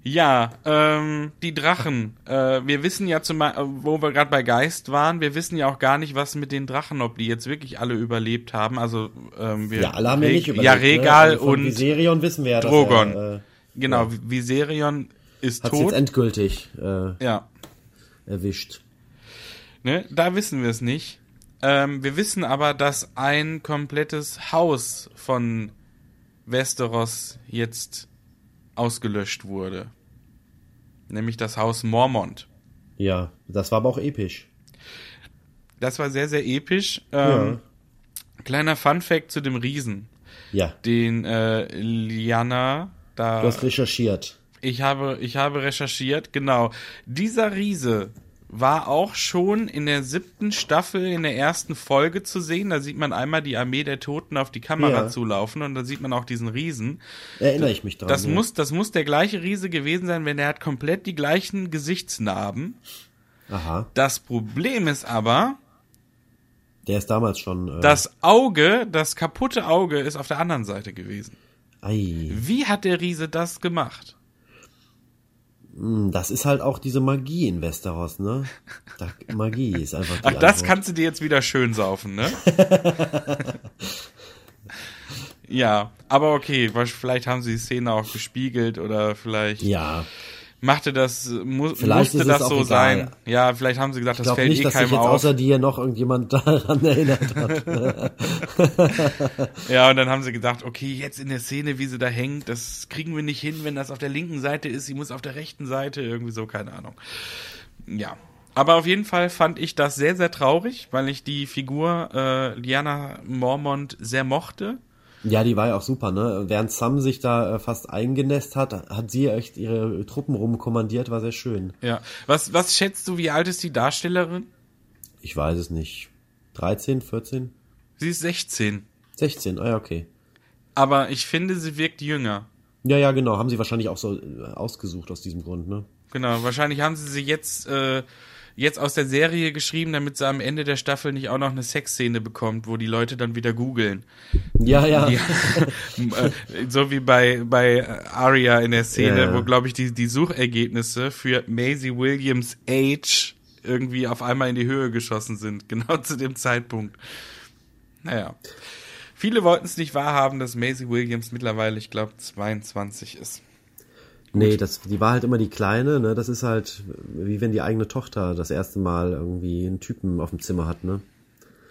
Ja, ähm, die Drachen. Äh, wir wissen ja zum wo wir gerade bei Geist waren, wir wissen ja auch gar nicht, was mit den Drachen, ob die jetzt wirklich alle überlebt haben. Also ähm, wir Ja, alle haben ja Re- nicht überlebt. Ja, ne? Regal Also von und Viserion wissen wir ja, Drogon. Er, äh, genau, Viserion ist hat's jetzt tot. endgültig äh, Ja. erwischt. Ne, da wissen wir es nicht. Ähm, wir wissen aber, dass ein komplettes Haus von Westeros jetzt ausgelöscht wurde. Nämlich das Haus Mormont. Ja, das war aber auch episch. Das war sehr, sehr episch. Ähm, Kleiner Fun Fact zu dem Riesen. Ja, Den äh, Liana da. du hast recherchiert. Ich habe, ich habe recherchiert, genau. Dieser Riese war auch schon in der siebten Staffel in der ersten Folge zu sehen. Da sieht man einmal die Armee der Toten auf die Kamera Ja. zulaufen und da sieht man auch diesen Riesen. Erinnere ich mich dran. Das ja. muss, das muss der gleiche Riese gewesen sein, wenn der hat komplett die gleichen Gesichtsnarben. Aha, Das Problem ist aber, der ist damals schon. Äh, das Auge, das kaputte Auge ist auf der anderen Seite gewesen. Ei, Wie hat der Riese das gemacht? Mh, das ist halt auch diese Magie in Westeros, ne? Da, Magie ist einfach Ach, das Antwort. kannst du dir jetzt wieder schön saufen, ne? (laughs) ja, aber okay, vielleicht haben sie die Szene auch gespiegelt oder vielleicht Ja, machte das, mu Vielleicht musste das so egal. sein. Ja, vielleicht haben sie gesagt, ich das fällt nicht, eh dass sich keinem jetzt auf. außer dir noch irgendjemand (laughs) daran erinnert hat. (laughs) Ja, und dann haben sie gedacht, okay, jetzt in der Szene, wie sie da hängt, das kriegen wir nicht hin, wenn das auf der linken Seite ist, sie muss auf der rechten Seite, irgendwie so, keine Ahnung. Ja. Aber auf jeden Fall fand ich das sehr, sehr traurig, weil ich die Figur äh, Liana Mormont sehr mochte. Ja, die war ja auch super, ne? Während Sam sich da äh, fast eingenässt hat, hat sie echt ihre Truppen rumkommandiert, war sehr schön. Ja. Was, was schätzt du, wie alt ist die Darstellerin? Ich weiß es nicht. 13, 14, Sie ist 16. 16, ah ja, okay. Aber ich finde, sie wirkt jünger. Ja, ja, genau. Haben sie wahrscheinlich auch so äh, ausgesucht aus diesem Grund, ne? Genau, wahrscheinlich haben sie sie jetzt, äh, jetzt aus der Serie geschrieben, damit sie am Ende der Staffel nicht auch noch eine Sexszene bekommt, wo die Leute dann wieder googeln. Ja, ja. Ja. Äh, so wie bei, bei Aria in der Szene, Ja, ja. wo, glaube ich, die, die Suchergebnisse für Maisie Williams Age irgendwie auf einmal in die Höhe geschossen sind. (laughs) Genau zu dem Zeitpunkt. Naja. Viele wollten es nicht wahrhaben, dass Maisie Williams mittlerweile, ich glaube, 22 ist. Nee, das, die war halt immer die Kleine, ne? Das ist halt wie wenn die eigene Tochter das erste Mal irgendwie einen Typen auf dem Zimmer hat, ne?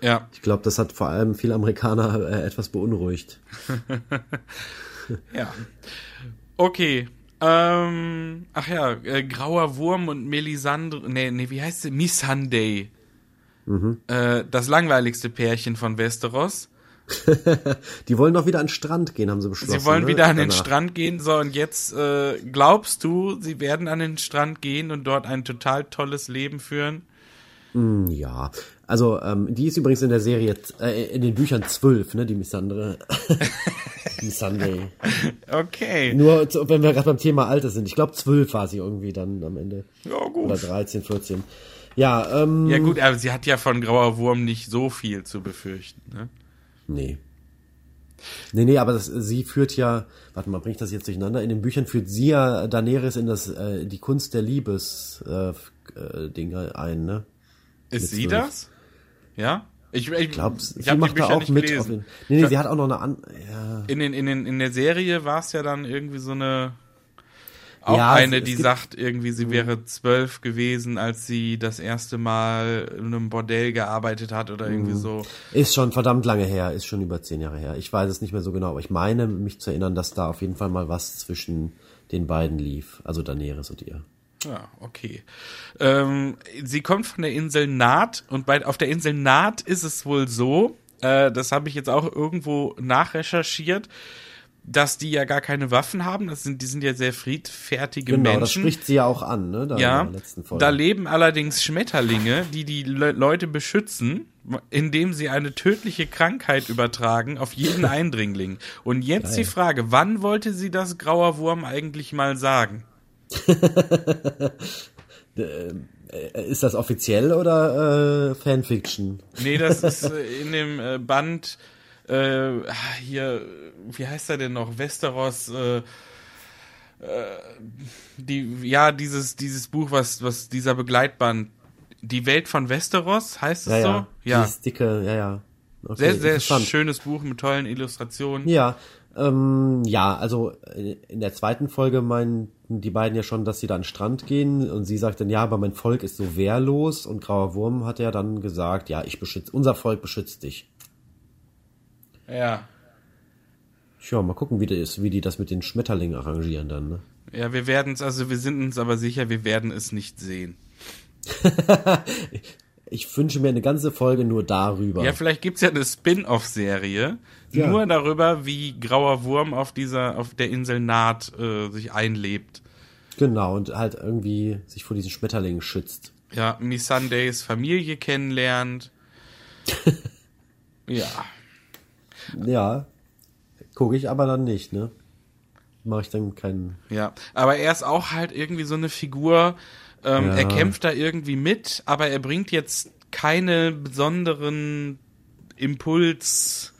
Ja. Ich glaube, das hat vor allem viele Amerikaner äh, etwas beunruhigt. (laughs) Ja. Okay. Ähm, ach ja, äh, Grauer Wurm und Melisandre, nee, nee, wie heißt sie? Missandei. Äh, das langweiligste Pärchen von Westeros. (laughs) Die wollen doch wieder an den Strand gehen, haben sie beschlossen. Sie wollen ne? wieder an den Danach. Strand gehen, so und jetzt äh, glaubst du, sie werden an den Strand gehen und dort ein total tolles Leben führen? Ja, also ähm, die ist übrigens in der Serie, äh, in den Büchern zwölf, ne, die Missandre. (laughs) Missandei. Okay. Nur, wenn wir gerade beim Thema Alter sind. Ich glaube, zwölf war sie irgendwie dann am Ende. Ja, Oder gut. 13, 14. Ja, ähm, Ja gut, aber sie hat ja von Grauer Wurm nicht so viel zu befürchten. Ne? Nee. Nee, nee, aber das, sie führt ja, warte mal, bringe ich das jetzt durcheinander? In den Büchern führt sie ja Daenerys in das, äh, die Kunst der Liebes, äh, äh, Dinge ein, ne? Ist Mit sie das? Ja? Ich, ich, Ich glaube, ich sie die macht da auch mit. Auf den, nee, nee, sie hat auch noch eine an, ja. in, den, in, den, in der Serie war es ja dann irgendwie so eine auch Ja, eine, die sagt irgendwie, sie wäre zwölf gewesen, als sie das erste Mal in einem Bordell gearbeitet hat oder Mhm. irgendwie so. Ist schon verdammt lange her, ist schon über zehn Jahre her. Ich weiß es nicht mehr so genau, aber ich meine, mich zu erinnern, dass da auf jeden Fall mal was zwischen den beiden lief. Also Daenerys und ihr. Ja, okay. Ähm, sie kommt von der Insel Naht und bei, auf der Insel Naht ist es wohl so, äh, das habe ich jetzt auch irgendwo nachrecherchiert, dass die ja gar keine Waffen haben. Das sind, die sind ja sehr friedfertige Genau, das Menschen. spricht sie ja auch an, ne? Da ja, da leben allerdings Schmetterlinge, die die Le Leute beschützen, indem sie eine tödliche Krankheit übertragen auf jeden (laughs) Eindringling. Und jetzt Geil. die Frage, wann wollte sie das grauer Wurm eigentlich mal sagen? (laughs) Äh, Ist das offiziell oder äh, Fanfiction? Nee, das ist (laughs) äh, in dem äh, Band äh, hier, wie heißt er denn noch? Westeros, äh, äh, die, ja, dieses, dieses Buch, was, was dieser Begleitband, die Welt von Westeros, heißt es Ja, so? ja. Ja. Dieses dicke, ja, ja. Okay, Sehr, sehr schönes Buch mit tollen Illustrationen. Ja, ähm, ja, also äh, in der zweiten Folge meinen die beiden ja schon, dass sie da an den Strand gehen und sie sagt dann, ja, aber mein Volk ist so wehrlos und Grauer Wurm hat ja dann gesagt, ja, ich beschütze, unser Volk beschützt dich. Ja. Ja, mal gucken, wie, das, wie die das mit den Schmetterlingen arrangieren dann, ne? Ja, wir werden es, also wir sind uns aber sicher, wir werden es nicht sehen. (laughs) Ich wünsche mir eine ganze Folge nur darüber. Ja, vielleicht gibt's ja eine Spin-off-Serie, Ja. nur darüber, wie grauer Wurm auf dieser, auf der Insel Naht äh, sich einlebt. Genau, und halt irgendwie sich vor diesen Schmetterlingen schützt. Ja, Miss Sundays Familie kennenlernt. (laughs) ja. Ja, gucke ich aber dann nicht, ne? Mache ich dann keinen. Ja, aber er ist auch halt irgendwie so eine Figur, ähm, Ja. er kämpft da irgendwie mit, aber er bringt jetzt keine besonderen Impuls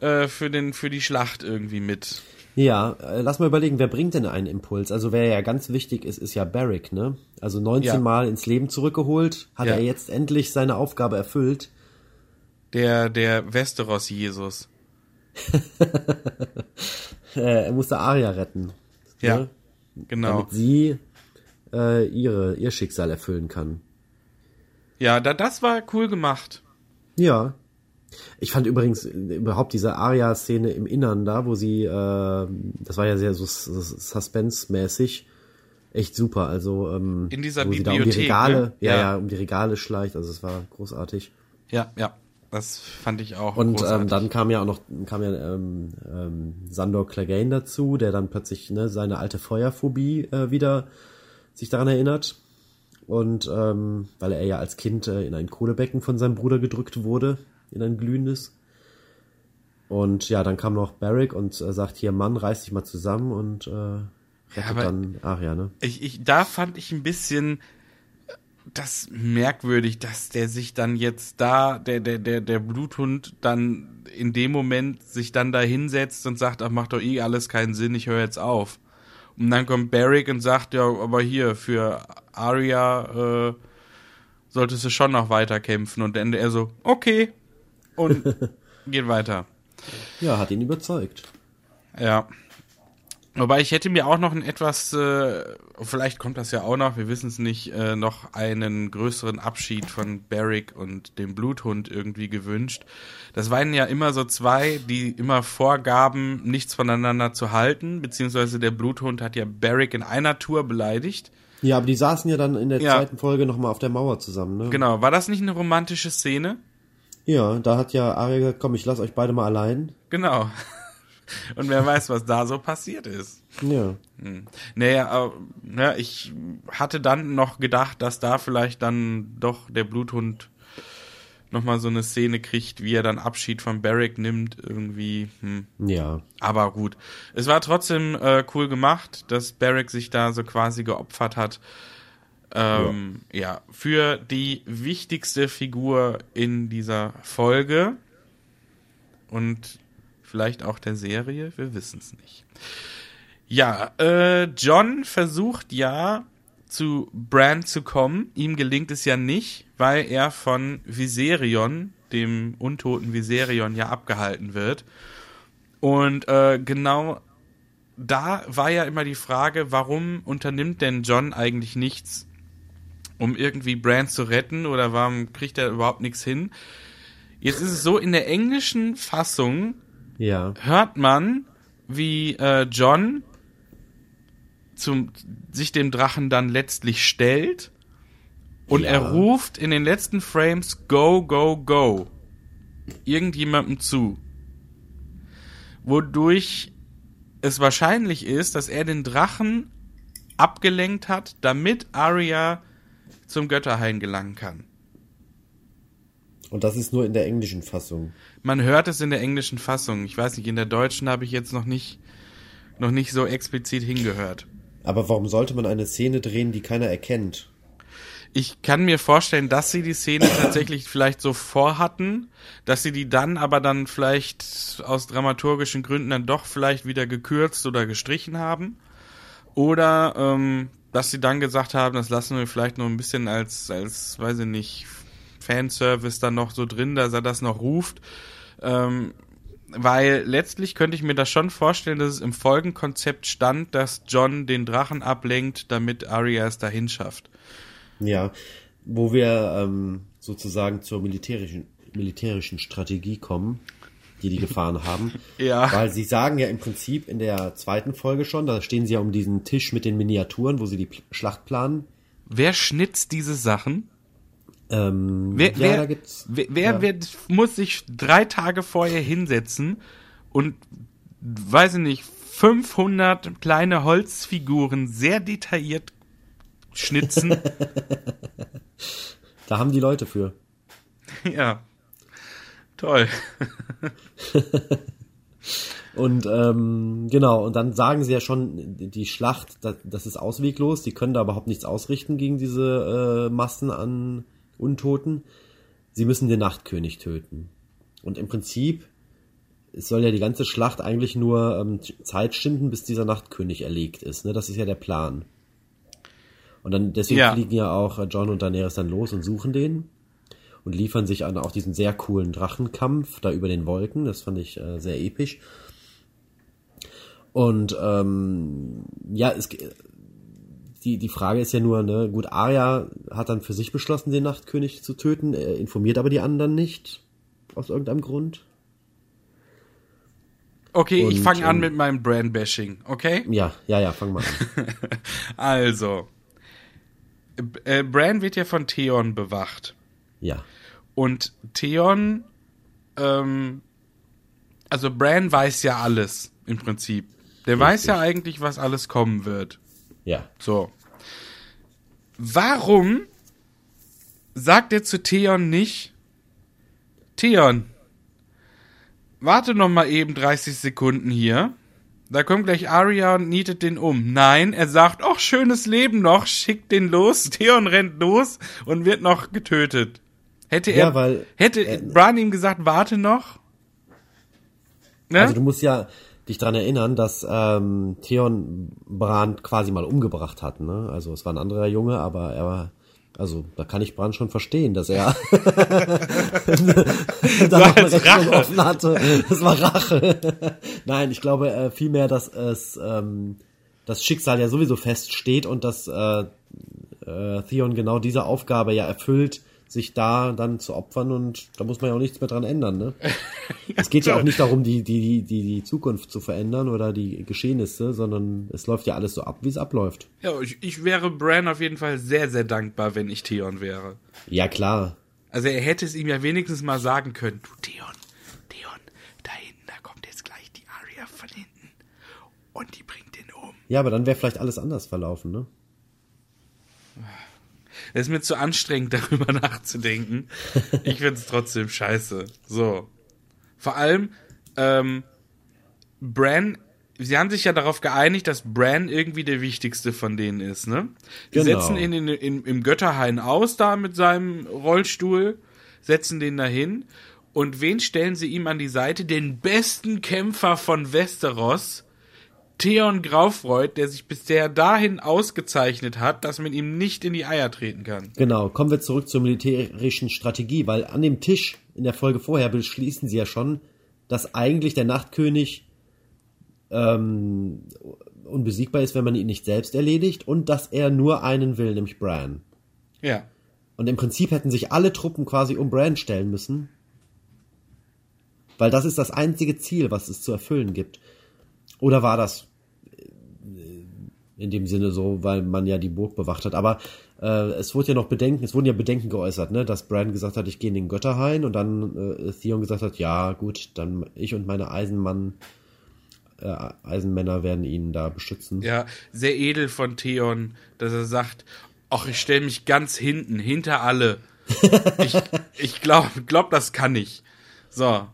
äh, für, den, für die Schlacht irgendwie mit. Ja, äh, lass mal überlegen, wer bringt denn einen Impuls? Also wer ja ganz wichtig ist, ist ja Barrick, ne? Also 19 Ja. Mal ins Leben zurückgeholt, hat Ja. er jetzt endlich seine Aufgabe erfüllt. Der, der Westeros-Jesus. (laughs) Äh, er musste Arya retten. Ja, ne? genau. Damit sie äh, ihre, ihr Schicksal erfüllen kann. Ja, da, das war cool gemacht. Ja. Ich fand übrigens äh, überhaupt diese Arya-Szene im Innern da, wo sie, äh, das war ja sehr so, so Suspense-mäßig, echt super. Also ähm, In dieser wo sie da um die Bibliothek, Regale, ne? ja, Ja. ja, um die Regale schleicht. Also es war großartig. Ja, ja. Das fand ich auch. Und ähm, dann kam ja auch noch kam ja ähm, ähm, Sandor Clegane dazu, der dann plötzlich ne, seine alte Feuerphobie äh, wieder sich daran erinnert. Und ähm, weil er ja als Kind äh, in ein Kohlebecken von seinem Bruder gedrückt wurde, in ein glühendes. Und ja, dann kam noch Barrick und äh, sagt hier, Mann, reiß dich mal zusammen und äh, rettet aber- dann Arya, ne? ich, ich, da fand ich ein bisschen das merkwürdig, dass der sich dann jetzt da, der, der, der, der Bluthund dann in dem Moment sich dann da hinsetzt und sagt, ach, macht doch eh alles keinen Sinn, ich höre jetzt auf. Und dann kommt Barrick und sagt, ja, aber hier, für Arya äh, solltest du schon noch weiter kämpfen. Und dann er so, okay. Und (laughs) geht weiter. Ja, hat ihn überzeugt. Ja. Wobei ich hätte mir auch noch ein etwas, äh, vielleicht kommt das ja auch noch, wir wissen es nicht, äh, noch einen größeren Abschied von Barrick und dem Bluthund irgendwie gewünscht. Das waren ja immer so zwei, die immer vorgaben, nichts voneinander zu halten, beziehungsweise der Bluthund hat ja Barrick in einer Tour beleidigt. Ja, aber die saßen ja dann in der Ja. zweiten Folge nochmal auf der Mauer zusammen, ne? Genau, war das nicht eine romantische Szene? Ja, da hat ja Arya gesagt, komm, ich lass euch beide mal allein. Genau. (laughs) Und wer weiß, was da so passiert ist. Ja. Naja, äh, ich hatte dann noch gedacht, dass da vielleicht dann doch der Bluthund nochmal so eine Szene kriegt, wie er dann Abschied von Barrick nimmt, irgendwie. Hm. Ja. Aber gut. Es war trotzdem äh, cool gemacht, dass Barrick sich da so quasi geopfert hat. Ähm, ja. für die wichtigste Figur in dieser Folge und vielleicht auch der Serie, wir wissen es nicht. Ja, äh, John versucht ja zu Bran zu kommen. Ihm gelingt es ja nicht, weil er von Viserion, dem untoten Viserion, ja abgehalten wird. Und äh, genau da war ja immer die Frage, warum unternimmt denn John eigentlich nichts, um irgendwie Bran zu retten oder warum kriegt er überhaupt nichts hin? Jetzt ist es so, in der englischen Fassung Ja. hört man, wie äh, John zum, sich dem Drachen dann letztlich stellt und Ja. er ruft in den letzten Frames Go, Go, Go irgendjemandem zu. Wodurch es wahrscheinlich ist, dass er den Drachen abgelenkt hat, damit Arya zum Götterhain gelangen kann. Und das ist nur in der englischen Fassung. Man hört es in der englischen Fassung. Ich weiß nicht, in der deutschen habe ich jetzt noch nicht, noch nicht so explizit hingehört. Aber warum sollte man eine Szene drehen, die keiner erkennt? Ich kann mir vorstellen, dass sie die Szene tatsächlich vielleicht so vorhatten, dass sie die dann aber dann vielleicht aus dramaturgischen Gründen dann doch vielleicht wieder gekürzt oder gestrichen haben. Oder ähm, dass sie dann gesagt haben, das lassen wir vielleicht noch ein bisschen als, als, weiß ich nicht, Fanservice dann noch so drin, dass er das noch ruft. Ähm, weil letztlich könnte ich mir das schon vorstellen, dass es im Folgenkonzept stand, dass John den Drachen ablenkt, damit Arya es dahin schafft. Ja, wo wir ähm, sozusagen zur militärischen, militärischen Strategie kommen, die die gefahren haben. (laughs) Ja. Weil sie sagen ja im Prinzip in der zweiten Folge schon, da stehen sie ja um diesen Tisch mit den Miniaturen, wo sie die Schlacht planen. Wer schnitzt diese Sachen? Ähm, Wer, ja, wer, da gibt's. wer, wer ja. wird, muss sich drei Tage vorher hinsetzen und, weiß ich nicht, 500 kleine Holzfiguren sehr detailliert schnitzen? (laughs) Da haben die Leute für. (laughs) ja. Toll. (laughs) Und ähm, genau, und dann sagen sie ja schon, die Schlacht, das, das ist ausweglos, die können da überhaupt nichts ausrichten gegen diese äh, Massen an Untoten. Sie müssen den Nachtkönig töten. Und im Prinzip es soll ja die ganze Schlacht eigentlich nur ähm, Zeit schinden, bis dieser Nachtkönig erlegt ist. Ne? Das ist ja der Plan. Und dann deswegen Ja. fliegen ja auch äh, John und Daenerys dann los und suchen den und liefern sich an auch diesen sehr coolen Drachenkampf da über den Wolken. Das fand ich äh, sehr episch. Und ähm, ja, es, die, die Frage ist ja nur, ne, gut, Arya hat dann für sich beschlossen, den Nachtkönig zu töten, er informiert aber die anderen nicht, aus irgendeinem Grund. Okay, ich Und, fange an ähm, mit meinem Brand-Bashing, okay? Ja, ja, ja, fang mal an. (laughs) Also, äh, Bran wird ja von Theon bewacht. Ja, Und Theon, ähm, also Bran weiß ja alles im Prinzip. Der weiß ja eigentlich, was alles kommen wird. ja. So. Warum sagt er zu Theon nicht, Theon, warte noch mal eben 30 Sekunden hier. Da kommt gleich Arya und nietet den um. Nein, er sagt, ach, schönes Leben noch, schickt den los. (laughs) Theon rennt los und wird noch getötet. Hätte er, Ja, weil- hätte äh, Bran ihm gesagt, warte noch? Ne? Also du musst ja dich dran erinnern, dass ähm, Theon Bran quasi mal umgebracht hat. Ne? Also es war ein anderer Junge, aber er war, also da kann ich Bran schon verstehen, dass er (laughs) dann noch eine Rechnung offen hatte. Das war Rache. Nein, ich glaube äh, vielmehr, dass es ähm, das Schicksal ja sowieso feststeht und dass äh, äh, Theon genau diese Aufgabe ja erfüllt, sich da dann zu opfern und da muss man ja auch nichts mehr dran ändern, ne? (laughs) es geht ja auch nicht darum, die, die, die, die Zukunft zu verändern oder die Geschehnisse, sondern es läuft ja alles so ab, wie es abläuft. Ja, ich, ich wäre Bran auf jeden Fall sehr, sehr dankbar, wenn ich Theon wäre. Ja, klar. Also er hätte es ihm ja wenigstens mal sagen können. Du Theon, Theon, da hinten, da kommt jetzt gleich die Arya von hinten. Und die bringt den um. Ja, aber dann wäre vielleicht alles anders verlaufen, ne? Das ist mir zu anstrengend, (laughs) darüber nachzudenken. Ich find's trotzdem scheiße. So. Vor allem, ähm, Bran, sie haben sich ja darauf geeinigt, dass Bran irgendwie der wichtigste von denen ist, ne? Die Genau. setzen ihn in, in, im Götterhain aus, da mit seinem Rollstuhl, setzen den dahin. Und wen stellen sie ihm an die Seite? Den besten Kämpfer von Westeros, Theon Graufreud, der sich bisher dahin ausgezeichnet hat, dass man ihm nicht in die Eier treten kann. Genau, kommen wir zurück zur militärischen Strategie, weil an dem Tisch in der Folge vorher beschließen sie ja schon, dass eigentlich der Nachtkönig ähm, unbesiegbar ist, wenn man ihn nicht selbst erledigt und dass er nur einen will, nämlich Bran. Ja. Und im Prinzip hätten sich alle Truppen quasi um Bran stellen müssen, weil das ist das einzige Ziel, was es zu erfüllen gibt. Oder war das äh, in dem Sinne so, weil man ja die Burg bewacht hat. Aber äh, es wurde ja noch Bedenken, es wurden ja Bedenken geäußert, ne, dass Bran gesagt hat, ich gehe in den Götterhain und dann äh, Theon gesagt hat, ja gut, dann ich und meine Eisenmann, äh, Eisenmänner werden ihn da beschützen. Ja, sehr edel von Theon, dass er sagt, ach, ich stelle mich ganz hinten, hinter alle. (laughs) ich ich glaube, glaub, das kann ich. So.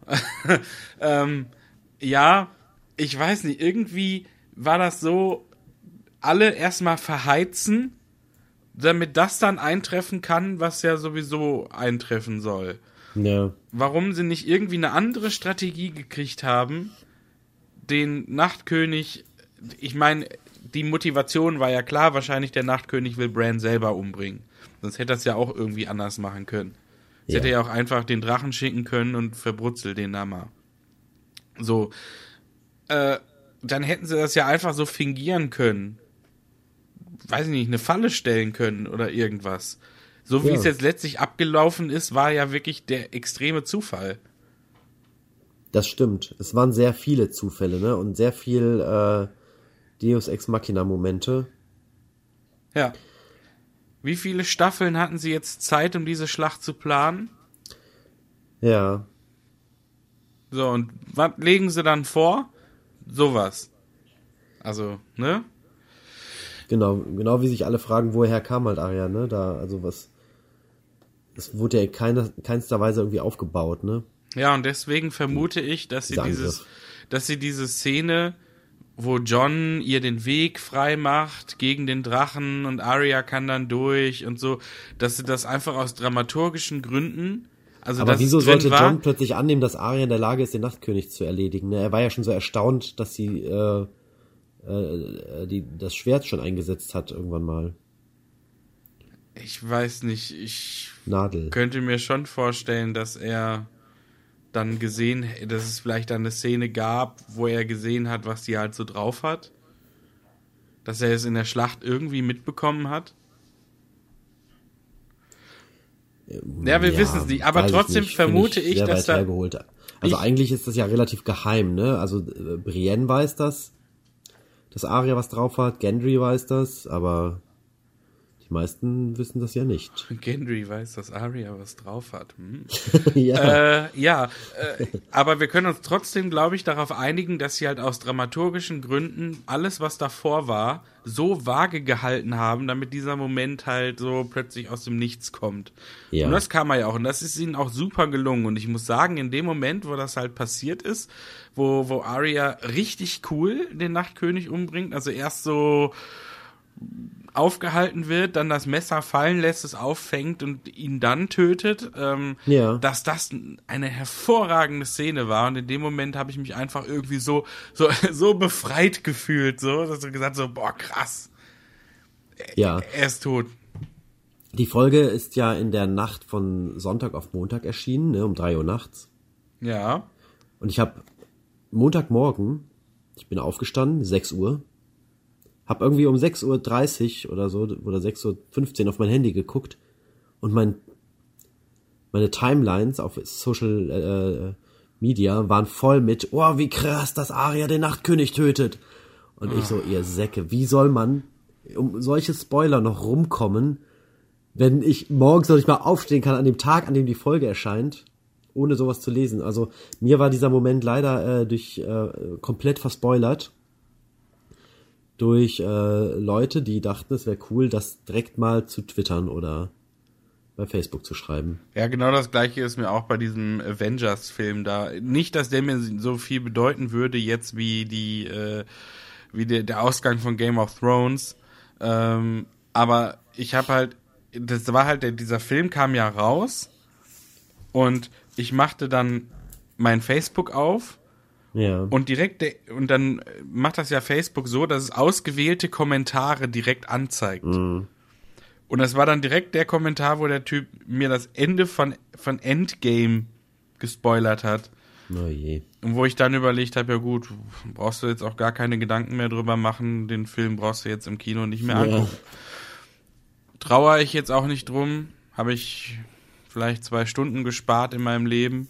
(laughs) ähm, ja, ich weiß nicht, irgendwie war das so, alle erstmal verheizen, damit das dann eintreffen kann, was ja sowieso eintreffen soll. Ja. Warum sie nicht irgendwie eine andere Strategie gekriegt haben, den Nachtkönig, ich meine, die Motivation war ja klar, wahrscheinlich der Nachtkönig will Bran selber umbringen. Sonst hätte er es ja auch irgendwie anders machen können. Sie Ja. hätte ja auch einfach den Drachen schicken können und verbrutzelt den da mal. So. Äh, dann hätten sie das ja einfach so fingieren können. Weiß ich nicht, eine Falle stellen können oder irgendwas. So wie Ja. es jetzt letztlich abgelaufen ist, war ja wirklich der extreme Zufall. Das stimmt. Es waren sehr viele Zufälle, ne? Und sehr viel äh, Deus Ex Machina Momente. Ja. Wie viele Staffeln hatten sie jetzt Zeit, um diese Schlacht zu planen? Ja. So, und was legen sie dann vor? Sowas. Also, ne? Genau, genau wie sich alle fragen, woher kam halt Arya, ne? Da, also was. Es wurde ja in keiner, keinster Weise irgendwie aufgebaut, ne? Ja, und deswegen vermute ich, dass sie dieses, dass sie diese Szene, wo John ihr den Weg frei macht gegen den Drachen und Arya kann dann durch und so, dass sie das einfach aus dramaturgischen Gründen, also Aber wieso sollte John plötzlich annehmen, dass Arya in der Lage ist, den Nachtkönig zu erledigen? Ne? Er war ja schon so erstaunt, dass sie äh, äh, die, das Schwert schon eingesetzt hat irgendwann mal. ich weiß nicht, ich Nadel. könnte mir schon vorstellen, dass er dann gesehen, dass es vielleicht dann eine Szene gab, wo er gesehen hat, was die halt so drauf hat. Dass er es in der Schlacht irgendwie mitbekommen hat. Ja, wir wissen es nicht, aber ich trotzdem nicht. Vermute ich, sehr dass da. hergeholt. Also Ich- eigentlich ist das ja relativ geheim, ne? Also äh, Brienne weiß das, dass Arya was drauf hat, Gendry weiß das, aber meisten wissen das ja nicht. (laughs) Gendry weiß, dass Arya was drauf hat. Hm. (laughs) ja. Äh, ja, äh, aber wir können uns trotzdem, glaube ich, darauf einigen, dass sie halt aus dramaturgischen Gründen alles, was davor war, so vage gehalten haben, damit dieser Moment halt so plötzlich aus dem Nichts kommt. Ja. Und das kam er ja auch. Und das ist ihnen auch super gelungen. Und ich muss sagen, in dem Moment, wo das halt passiert ist, wo, wo Arya richtig cool den Nachtkönig umbringt, also erst so aufgehalten wird, dann das Messer fallen lässt, es auffängt und ihn dann tötet, ähm, Ja. dass das eine hervorragende Szene war und in dem Moment habe ich mich einfach irgendwie so so (laughs) so befreit gefühlt, so dass du gesagt so boah krass, ja. er ist tot. Die Folge ist ja in der Nacht von Sonntag auf Montag erschienen, ne, um drei Uhr nachts. Ja, Und ich habe Montagmorgen, ich bin aufgestanden, 6 Uhr, hab irgendwie um 6.30 Uhr oder so, oder 6.15 Uhr auf mein Handy geguckt und mein, meine Timelines auf Social äh, Media waren voll mit, oh, wie krass, dass Arya den Nachtkönig tötet. Und ich so, ihr Säcke, wie soll man um solche Spoiler noch rumkommen, wenn ich morgens noch nicht mal aufstehen kann an dem Tag, an dem die Folge erscheint, ohne sowas zu lesen. Also mir war dieser Moment leider äh, durch äh, komplett verspoilert durch äh, Leute, die dachten, es wäre cool, das direkt mal zu twittern oder bei Facebook zu schreiben. ja genau das gleiche ist mir auch bei diesem Avengers-Film da. Nicht, dass der mir so viel bedeuten würde jetzt wie die äh, wie der, der Ausgang von Game of Thrones, ähm, aber ich habe halt, das war halt der, dieser Film kam ja raus und ich machte dann mein Facebook auf Ja. Und direkt, und dann macht das ja Facebook so, dass es ausgewählte Kommentare direkt anzeigt. Und das war dann direkt der Kommentar, wo der Typ mir das Ende von, von Endgame gespoilert hat. oh je. Und wo ich dann überlegt habe, ja gut, brauchst du jetzt auch gar keine Gedanken mehr drüber machen, den Film brauchst du jetzt im Kino nicht mehr Ja. angucken. Trauere ich jetzt auch nicht drum, habe ich vielleicht zwei Stunden gespart in meinem Leben.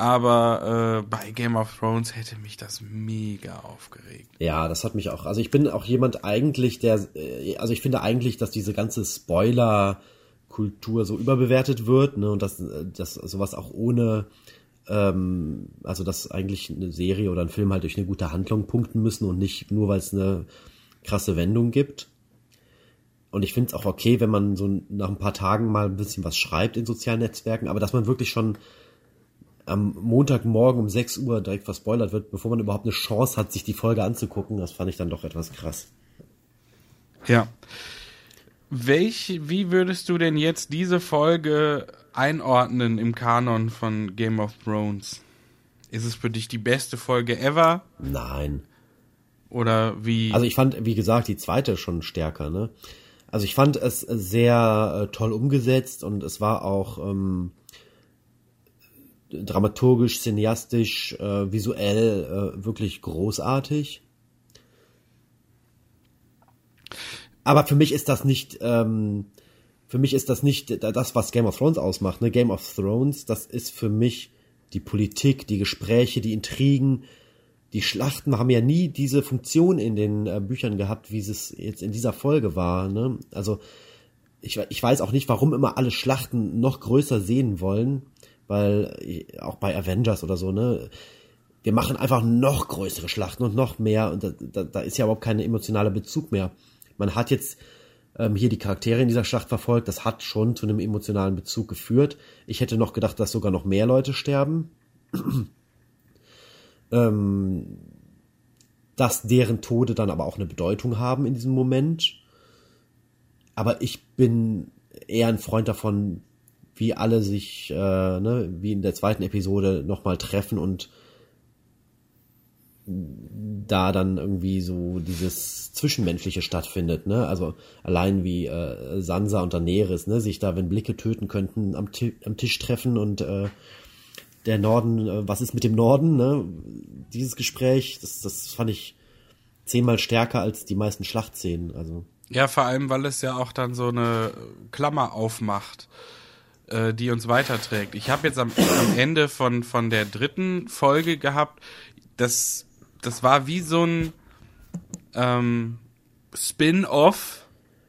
Aber äh, bei Game of Thrones hätte mich das mega aufgeregt. Ja, das hat mich auch. Also ich bin auch jemand eigentlich, der, äh, also ich finde eigentlich, dass diese ganze Spoiler-Kultur so überbewertet wird, ne, und dass, äh, dass sowas auch ohne, ähm, also dass eigentlich eine Serie oder ein Film halt durch eine gute Handlung punkten müssen und nicht nur, weil es eine krasse Wendung gibt. Und ich finde es auch okay, wenn man so nach ein paar Tagen mal ein bisschen was schreibt in sozialen Netzwerken, aber dass man wirklich schon am Montagmorgen um 6 Uhr direkt verspoilert wird, bevor man überhaupt eine Chance hat, sich die Folge anzugucken, das fand ich dann doch etwas krass. Ja. Welch, wie würdest du denn jetzt diese Folge einordnen im Kanon von Game of Thrones? Ist es für dich die beste Folge ever? Nein. Oder wie? Also ich fand, wie gesagt, die zweite schon stärker, ne? Also ich fand es sehr äh, toll umgesetzt und es war auch ähm, dramaturgisch, cineastisch, äh, visuell äh, wirklich großartig. Aber für mich ist das nicht, ähm, für mich ist das nicht das, was Game of Thrones ausmacht. Ne? Game of Thrones, das ist für mich die Politik, die Gespräche, die Intrigen, die Schlachten haben ja nie diese Funktion in den äh, Büchern gehabt, wie es jetzt in dieser Folge war. Ne? Also ich, ich weiß auch nicht, warum immer alle Schlachten noch größer sehen wollen, weil äh, auch bei Avengers oder so, ne, wir machen einfach noch größere Schlachten und noch mehr und da, da, da ist ja überhaupt kein emotionaler Bezug mehr. Man hat jetzt ähm, hier die Charaktere in dieser Schlacht verfolgt, das hat schon zu einem emotionalen Bezug geführt. Ich hätte noch gedacht, dass sogar noch mehr Leute sterben (clears throat) ähm, dass deren Tode dann aber auch eine Bedeutung haben in diesem Moment. Aber ich bin eher ein Freund davon, wie alle sich, äh, ne, wie in der zweiten Episode nochmal treffen und da dann irgendwie so dieses Zwischenmenschliche stattfindet, ne? Also allein wie äh, Sansa und Daenerys, ne, sich da, wenn Blicke töten könnten, am, am Tisch treffen und äh, der Norden, äh, was ist mit dem Norden, ne? Dieses Gespräch, das, das fand ich zehnmal stärker als die meisten Schlachtszenen, also. Ja, vor allem, weil es ja auch dann so eine Klammer aufmacht, äh, die uns weiterträgt. Ich habe jetzt am, am Ende von, von der dritten Folge gehabt, das, das war wie so ein ähm, Spin-off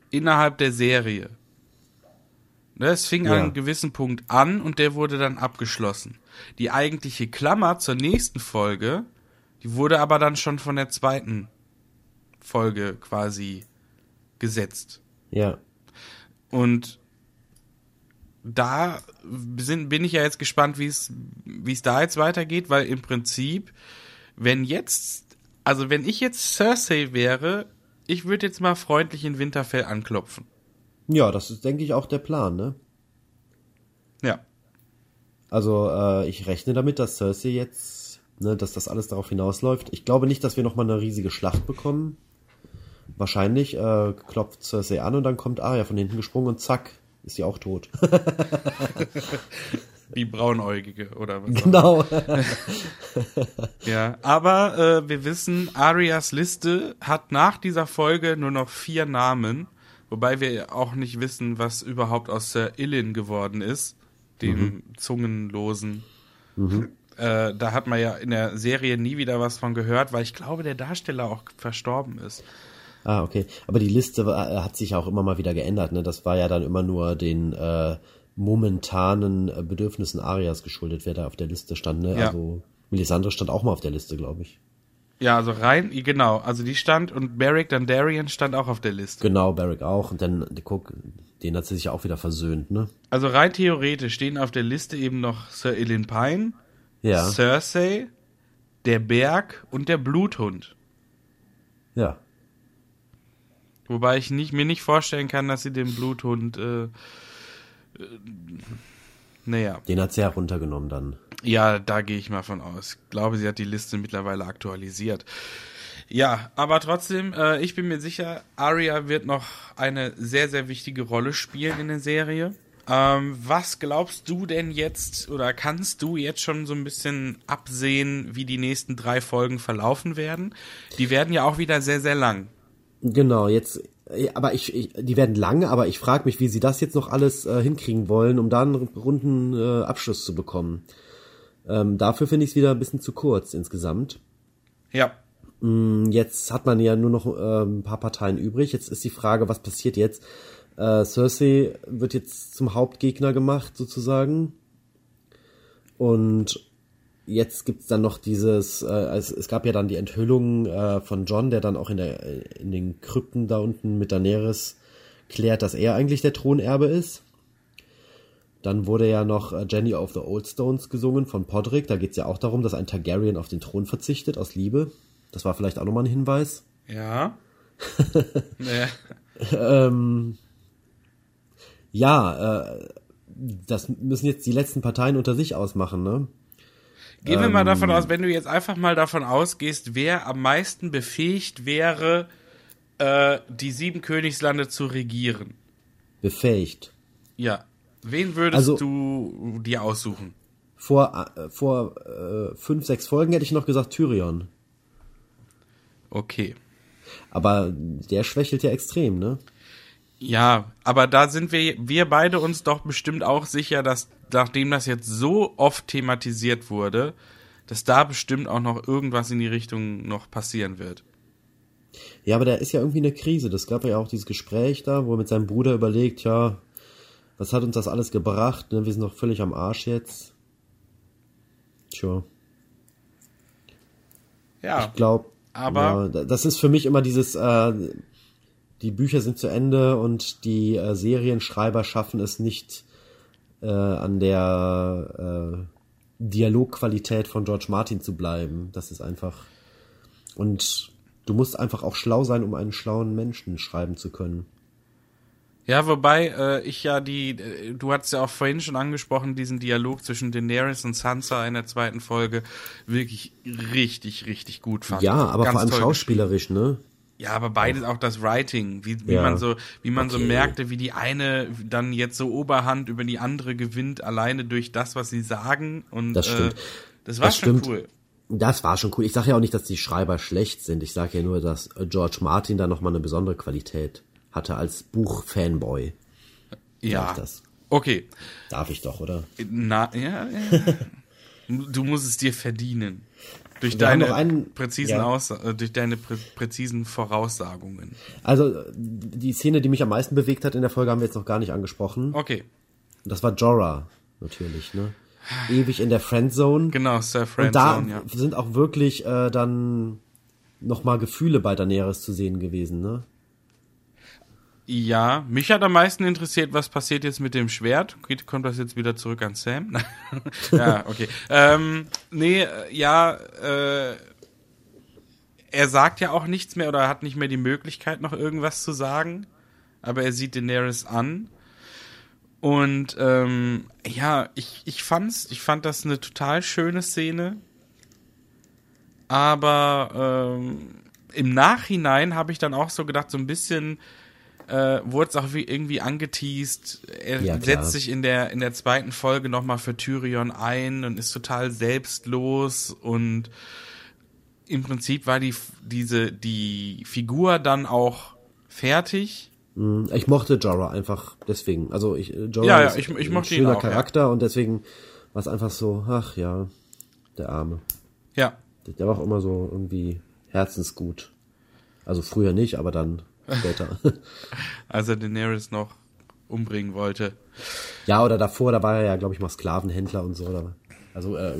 innerhalb der Serie. Ne, es fing Ja. an einem gewissen Punkt an und der wurde dann abgeschlossen. Die eigentliche Klammer zur nächsten Folge, die wurde aber dann schon von der zweiten Folge quasi gesetzt. Ja. Und da sind, bin ich ja jetzt gespannt, wie es wie es da jetzt weitergeht, weil im Prinzip, wenn jetzt, also wenn ich jetzt Cersei wäre, ich würde jetzt mal freundlich in Winterfell anklopfen. Ja, das ist, denke ich, auch der Plan, ne? Ja. Also, äh, ich rechne damit, dass Cersei jetzt, ne, dass das alles darauf hinausläuft. Ich glaube nicht, dass wir nochmal eine riesige Schlacht bekommen. Wahrscheinlich äh, klopft Cersei an und dann kommt Arya von hinten gesprungen und zack, ist sie auch tot. (laughs) Die braunäugige oder was? genau. (laughs) Ja, aber äh, wir wissen, Arias Liste hat nach dieser Folge nur noch vier Namen, wobei wir auch nicht wissen, was überhaupt aus Sir Illin geworden ist, dem Zungenlosen. Äh, da hat man ja in der Serie nie wieder was von gehört, weil ich glaube, der Darsteller auch verstorben ist. Ah, okay. Aber die Liste war, äh, hat sich auch immer mal wieder geändert. Ne? Das war ja dann immer nur den äh, momentanen äh, Bedürfnissen Arias geschuldet, wer da auf der Liste stand. Ne? Ja. Also Melisandre stand auch mal auf der Liste, glaube ich. Ja, also rein, genau, also die stand und Beric Dondarrion stand auch auf der Liste. Genau, Barrick auch. Und dann, guck, den hat sie sich ja auch wieder versöhnt, ne? Also rein theoretisch stehen auf der Liste eben noch Sir Illin Pine, Ja. Cersei, der Berg und der Bluthund. Ja. Wobei ich nicht, mir nicht vorstellen kann, dass sie den Bluthund, äh, äh, naja, Den hat sie heruntergenommen dann. ja, da gehe ich mal von aus. Ich glaube, sie hat die Liste mittlerweile aktualisiert. Ja, aber trotzdem, äh, ich bin mir sicher, Arya wird noch eine sehr, sehr wichtige Rolle spielen in der Serie. Ähm, was glaubst du denn jetzt oder kannst du jetzt schon so ein bisschen absehen, wie die nächsten drei Folgen verlaufen werden? Die werden ja auch wieder sehr, sehr lang. Genau, jetzt, äh, aber ich, ich die werden lang, aber ich frage mich, wie sie das jetzt noch alles äh, hinkriegen wollen, um da einen runden äh, Abschluss zu bekommen. Ähm, dafür finde ich es wieder ein bisschen zu kurz insgesamt. Ja. Jetzt hat man ja nur noch äh, ein paar Parteien übrig. Jetzt ist die Frage, was passiert jetzt? Äh, Cersei wird jetzt zum Hauptgegner gemacht, sozusagen. Und jetzt gibt's dann noch dieses, äh, es, es gab ja dann die Enthüllung äh, von John, der dann auch in, der, in den Krypten da unten mit Daenerys klärt, dass er eigentlich der Thronerbe ist. Dann wurde ja noch äh, Jenny of the Old Stones gesungen von Podrick. Da geht's ja auch darum, dass ein Targaryen auf den Thron verzichtet aus Liebe. Das war vielleicht auch nochmal ein Hinweis. Ja. (laughs) nee. Ähm, ja, äh, das müssen jetzt die letzten Parteien unter sich ausmachen, ne? Gehen wir Ähm. mal davon aus, wenn du jetzt einfach mal davon ausgehst, wer am meisten befähigt wäre, äh, die sieben Königslande zu regieren. Befähigt. Ja. Wen würdest Also- du dir aussuchen? Vor, äh, vor äh, fünf, sechs Folgen hätte ich noch gesagt Tyrion. Okay. Aber der schwächelt ja extrem, ne? Ja, aber da sind wir, wir beide uns doch bestimmt auch sicher, dass nachdem das jetzt so oft thematisiert wurde, dass da bestimmt auch noch irgendwas in die Richtung noch passieren wird. Ja, aber da ist ja irgendwie eine Krise. Das gab ja auch dieses Gespräch da, wo er mit seinem Bruder überlegt, ja, was hat uns das alles gebracht? Ne? Wir sind doch völlig am Arsch jetzt. Tja, Ja, ich glaube, aber- ja, das ist für mich immer dieses, äh, die Bücher sind zu Ende und die äh, Serienschreiber schaffen es nicht äh, an der äh, Dialogqualität von George Martin zu bleiben. Das ist einfach und du musst einfach auch schlau sein, um einen schlauen Menschen schreiben zu können. Ja, wobei äh, ich ja die, äh, du hast ja auch vorhin schon angesprochen, diesen Dialog zwischen Daenerys und Sansa in der zweiten Folge wirklich richtig, richtig gut fand. Ja, aber Ganz vor allem schauspielerisch, ne? Ja, aber beides auch das Writing, wie, wie Ja. man so, wie man so Okay. merkte, wie die eine dann jetzt so Oberhand über die andere gewinnt, alleine durch das, was sie sagen. Und Das stimmt. Äh, das war Das schon stimmt. cool. Das war schon cool. Ich sage ja auch nicht, dass die Schreiber schlecht sind. Ich sage ja nur, dass äh, George Martin da nochmal eine besondere Qualität hatte als Buch-Fanboy. Ja. Okay. Darf ich doch, oder? Na, ja, ja. (laughs) du musst es dir verdienen. Durch Wir deine einen- präzisen ja. Aussa äh, durch deine prä präzisen Voraussagungen. Also, die Szene, die mich am meisten bewegt hat in der Folge, haben wir jetzt noch gar nicht angesprochen. Okay. Das war Jorah, natürlich, ne? Ewig in der Friendzone. Genau, Sir Und da Friendzone, ja. sind auch wirklich äh, dann nochmal Gefühle bei Daenerys zu sehen gewesen, ne? Ja, mich hat am meisten interessiert, was passiert jetzt mit dem Schwert. Kommt das jetzt wieder zurück an Sam? (laughs) ja, okay. Ähm, nee, äh, ja, äh, er sagt ja auch nichts mehr oder hat nicht mehr die Möglichkeit, noch irgendwas zu sagen. Aber er sieht Daenerys an. Und ähm, ja, ich, ich fand's, ich fand das eine total schöne Szene. Aber ähm, im Nachhinein habe ich dann auch so gedacht, so ein bisschen äh, wurde es auch wie irgendwie angeteased. Er Ja, klar. setzt sich in der in der zweiten Folge nochmal für Tyrion ein und ist total selbstlos und im Prinzip war die diese die Figur dann auch fertig. Mm, Ich mochte Jorah einfach deswegen. Also ich, äh, Jorah Ja, ja, ist ich- ich ein schöner auch, ja. Charakter und deswegen war es einfach so, ach ja, der Arme. Ja, Der war auch immer so irgendwie herzensgut. Also früher nicht, aber dann später. (laughs) als er Daenerys noch umbringen wollte. ja, oder davor, da war er ja, glaube ich, mal Sklavenhändler und so. Oder, also äh,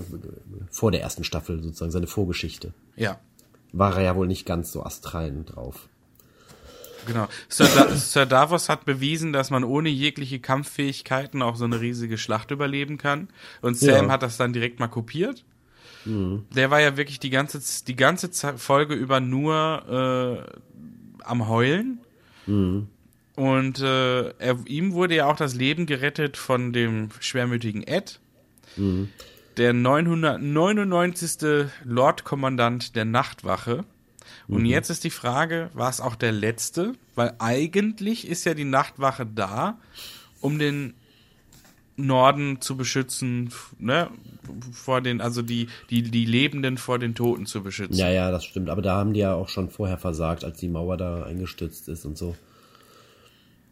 vor der ersten Staffel sozusagen, seine Vorgeschichte. Ja, War er ja wohl nicht ganz so astrein drauf. Genau. Sir, da (laughs) Sir Davos hat bewiesen, dass man ohne jegliche Kampffähigkeiten auch so eine riesige Schlacht überleben kann. Und Sam Ja. hat das dann direkt mal kopiert. Der war ja wirklich die ganze, die ganze Ze- Folge über nur äh, am Heulen. Und äh, er, ihm wurde ja auch das Leben gerettet von dem schwermütigen Ed. Der 999. Lordkommandant der Nachtwache. Und jetzt ist die Frage, war es auch der letzte? Weil eigentlich ist ja die Nachtwache da, um den Norden zu beschützen, ne, vor den, also die, die, die Lebenden vor den Toten zu beschützen. Ja, ja, das stimmt. Aber da haben die ja auch schon vorher versagt, als die Mauer da eingestürzt ist und so.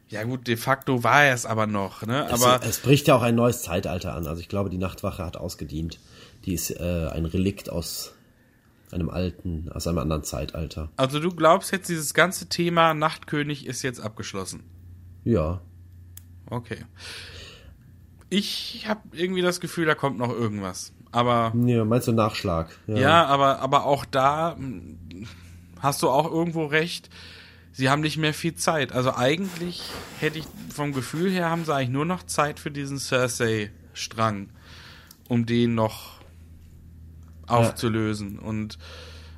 Ja gut, de facto war er es aber noch, ne? Es, Aber es bricht ja auch ein neues Zeitalter an. Also ich glaube, die Nachtwache hat ausgedient. Die ist äh, ein Relikt aus einem alten, aus einem anderen Zeitalter. also du glaubst jetzt, dieses ganze Thema Nachtkönig ist jetzt abgeschlossen. Ja. Okay. Ich habe irgendwie das Gefühl, da kommt noch irgendwas. Aber ja meinst du Nachschlag? ja, aber aber auch da mh, hast du auch irgendwo recht. Sie haben nicht mehr viel Zeit. Also eigentlich hätte ich vom Gefühl her haben sie eigentlich nur noch Zeit für diesen Cersei-Strang, um den noch aufzulösen. Und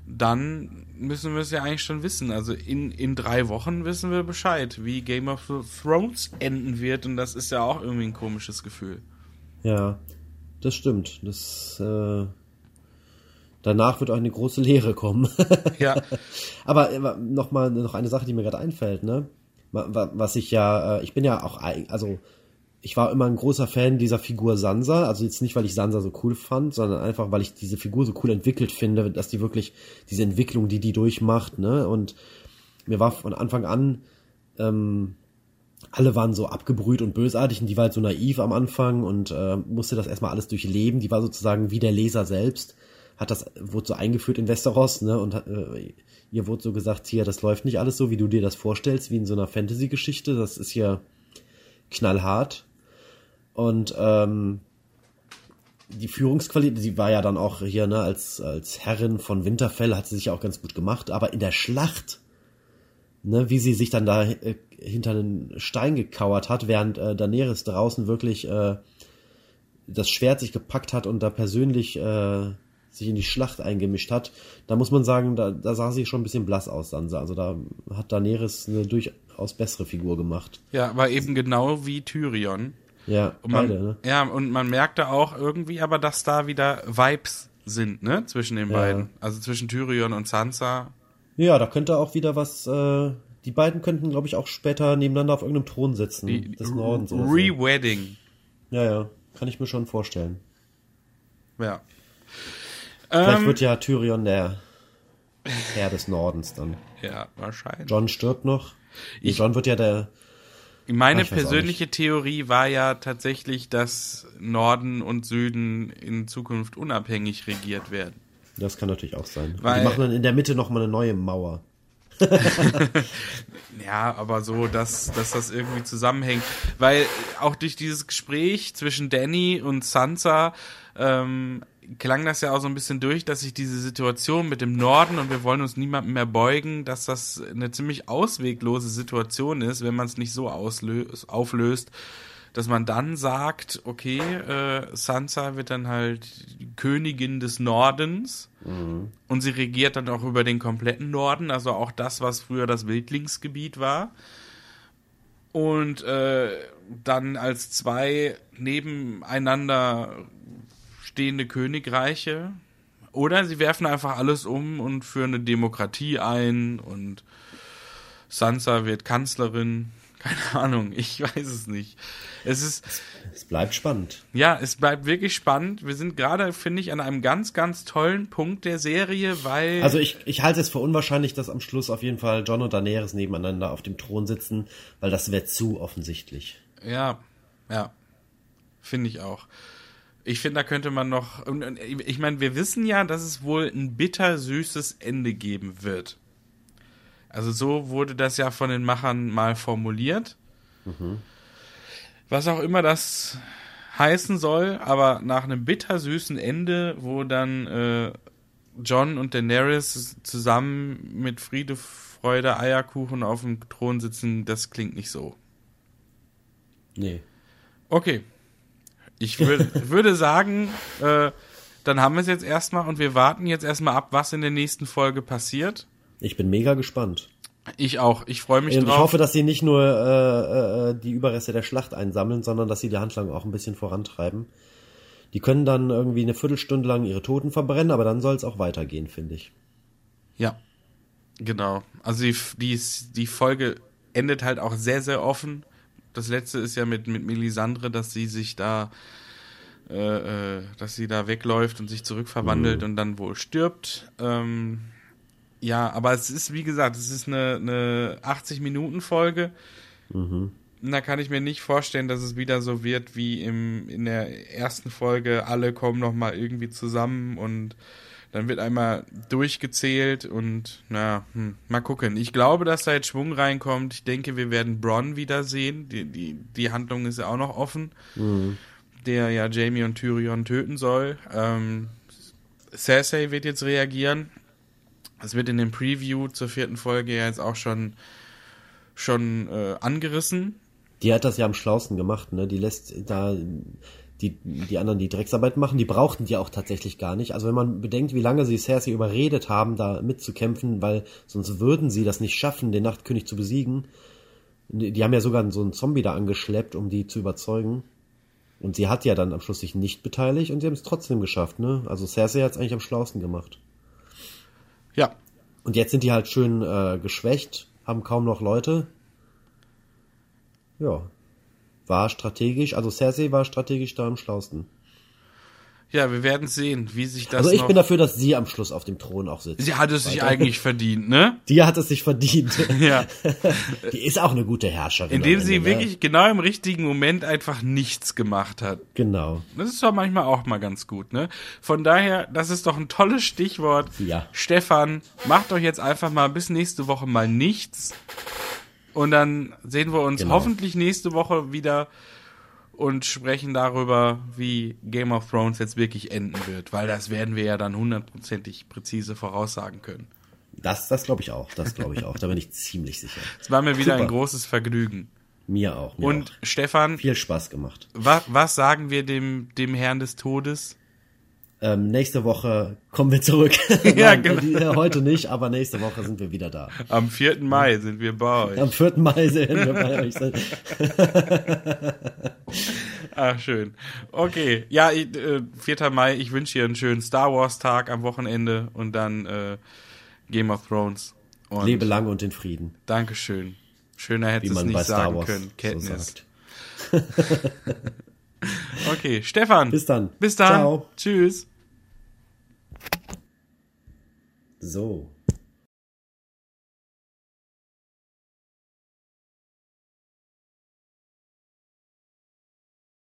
dann müssen wir es ja eigentlich schon wissen. Also in, in drei Wochen wissen wir Bescheid, wie Game of Thrones enden wird. Und das ist ja auch irgendwie ein komisches Gefühl. Ja, das stimmt. Das äh, danach wird auch eine große Lehre kommen. (laughs) Ja, Aber äh, noch mal noch eine Sache, die mir gerade einfällt, ne? Wa- wa- Was ich ja, äh, ich bin ja auch, also ich war immer ein großer Fan dieser Figur Sansa. Also jetzt nicht, weil ich Sansa so cool fand, sondern einfach, weil ich diese Figur so cool entwickelt finde, dass die wirklich diese Entwicklung, die die durchmacht, ne? Und mir war von Anfang an ähm, alle waren so abgebrüht und bösartig und die war halt so naiv am Anfang und äh, musste das erstmal alles durchleben. Die war sozusagen wie der Leser selbst, hat das, wurde so eingeführt in Westeros, ne, und äh, ihr wurde so gesagt, hier, das läuft nicht alles so, wie du dir das vorstellst, wie in so einer Fantasy-Geschichte, das ist hier knallhart. Und ähm, die Führungsqualität, sie war ja dann auch hier, ne, als, als Herrin von Winterfell, hat sie sich auch ganz gut gemacht, aber in der Schlacht, ne, wie sie sich dann da äh, hinter einen Stein gekauert hat, während äh, Daenerys draußen wirklich äh, das Schwert sich gepackt hat und da persönlich äh, sich in die Schlacht eingemischt hat, da muss man sagen, da, da sah sie schon ein bisschen blass aus, Sansa. Also da hat Daenerys eine durchaus bessere Figur gemacht. ja, aber eben genau wie Tyrion. Ja, Und man, beide, ne? Ja, und man merkte auch irgendwie aber, dass da wieder Vibes sind, ne, zwischen den Ja. beiden. Also zwischen Tyrion und Sansa. Ja, da könnte auch wieder was, äh, die beiden könnten, glaube ich, auch später nebeneinander auf irgendeinem Thron sitzen, Die des Nordens oder so. Re-Wedding. Ja, ja, kann ich mir schon vorstellen. Ja. Vielleicht Ähm, wird ja Tyrion der Herr des Nordens dann. ja, wahrscheinlich. John stirbt noch. Ich- John wird ja der, Meine persönliche Theorie war ja tatsächlich, dass Norden und Süden in Zukunft unabhängig regiert werden. das kann natürlich auch sein. Weil- die machen dann in der Mitte nochmal eine neue Mauer. (laughs) Ja, aber so, dass, dass das irgendwie zusammenhängt. Weil auch durch dieses Gespräch zwischen Danny und Sansa ähm, klang das ja auch so ein bisschen durch, dass sich diese Situation mit dem Norden und wir wollen uns niemandem mehr beugen, dass das eine ziemlich ausweglose Situation ist, wenn man es nicht so auslöst, auflöst, dass man dann sagt, okay, äh, Sansa wird dann halt Königin des Nordens und sie regiert dann auch über den kompletten Norden, also auch das, was früher das Wildlingsgebiet war. Und äh, dann als zwei nebeneinander stehende Königreiche. Oder sie werfen einfach alles um und führen eine Demokratie ein und Sansa wird Kanzlerin. (laughs) Keine Ahnung, ich weiß es nicht. Es ist, Es bleibt spannend. ja, es bleibt wirklich spannend. Wir sind gerade, finde ich, an einem ganz, ganz tollen Punkt der Serie, weil. Also ich, ich halte es für unwahrscheinlich, dass am Schluss auf jeden Fall John und Daenerys nebeneinander auf dem Thron sitzen, weil das wäre zu offensichtlich. Ja, ja. Finde ich auch. Ich finde, da könnte man noch. Ich meine, wir wissen ja, dass es wohl ein bittersüßes Ende geben wird. Also so wurde das ja von den Machern mal formuliert. Was auch immer das heißen soll, aber nach einem bittersüßen Ende, wo dann äh, John und Daenerys zusammen mit Friede, Freude, Eierkuchen auf dem Thron sitzen, das klingt nicht so. Nee. Okay. Ich würd, (laughs) würde sagen, äh, dann haben wir es jetzt erstmal und wir warten jetzt erstmal ab, was in der nächsten Folge passiert. Ich bin mega gespannt. Ich auch. Ich freue mich Und ich drauf. hoffe, dass sie nicht nur äh, äh, die Überreste der Schlacht einsammeln, sondern dass sie die Handlung auch ein bisschen vorantreiben. Die können dann irgendwie eine Viertelstunde lang ihre Toten verbrennen, aber dann soll es auch weitergehen, finde ich. ja. Genau. Also die, die, die Folge endet halt auch sehr, sehr offen. Das letzte ist ja mit, mit Melisandre, dass sie sich da, äh, äh, dass sie da wegläuft und sich zurückverwandelt und dann wohl stirbt. Ähm, ja, aber es ist, wie gesagt, es ist eine, eine 80-Minuten-Folge. da kann ich mir nicht vorstellen, dass es wieder so wird wie im, in der ersten Folge. Alle kommen noch mal irgendwie zusammen und dann wird einmal durchgezählt und na, hm, mal gucken. Ich glaube, dass da jetzt Schwung reinkommt. Ich denke, wir werden Bronn wiedersehen. Die, die, die Handlung ist ja auch noch offen. Der ja Jamie und Tyrion töten soll. Ähm, Cersei wird jetzt reagieren. Es wird in dem Preview zur vierten Folge ja jetzt auch schon schon äh, angerissen. Die hat das ja am schlausten gemacht, ne? Die lässt da die, die anderen die Drecksarbeit machen. Die brauchten die auch tatsächlich gar nicht. Also wenn man bedenkt, wie lange sie Cersei überredet haben, da mitzukämpfen, weil sonst würden sie das nicht schaffen, den Nachtkönig zu besiegen. Die haben ja sogar so einen Zombie da angeschleppt, um die zu überzeugen. Und sie hat ja dann am Schluss sich nicht beteiligt und sie haben es trotzdem geschafft, ne? Also Cersei hat es eigentlich am schlausten gemacht. Ja, Und jetzt sind die halt schön äh, geschwächt, haben kaum noch Leute. Ja. War strategisch, also Cersei war strategisch da am schlausten. ja, wir werden sehen, wie sich das Also ich bin dafür, dass sie am Schluss auf dem Thron auch sitzt. Sie hat es sich eigentlich verdient, ne? (laughs) Die hat es sich verdient. (laughs) Ja. Die ist auch eine gute Herrscherin. Indem sie ne? wirklich genau im richtigen Moment einfach nichts gemacht hat. Genau. Das ist doch manchmal auch mal ganz gut, ne? Von daher, das ist doch ein tolles Stichwort. Ja. Stefan, macht doch jetzt einfach mal bis nächste Woche mal nichts. Und dann sehen wir uns Genau. hoffentlich nächste Woche wieder und sprechen darüber, wie Game of Thrones jetzt wirklich enden wird. Weil das werden wir ja dann hundertprozentig präzise voraussagen können. Das, das glaube ich auch. Das glaube ich auch. Da bin ich ziemlich sicher. Es war mir wieder Super. ein großes Vergnügen. Mir auch. Mir Und auch. Stefan, viel Spaß gemacht. wa was sagen wir dem, dem Herrn des Todes? Ähm, nächste Woche kommen wir zurück. (laughs) Ja, Nein, genau. heute nicht, aber nächste Woche sind wir wieder da. Am 4. Mai sind wir bei euch. Am 4. Mai sehen wir bei (laughs) euch. Ach, schön. Okay, ja, ich, äh, 4. Mai, ich wünsche dir einen schönen Star Wars Tag am Wochenende und dann äh, Game of Thrones. Und Lebe lang und in Frieden, Dankeschön. Schöner hätte es nicht sagen Wars können. so Kenntnis. sagt. (laughs) okay, Stefan. Bis dann. Bis dann. Ciao. Tschüss. So.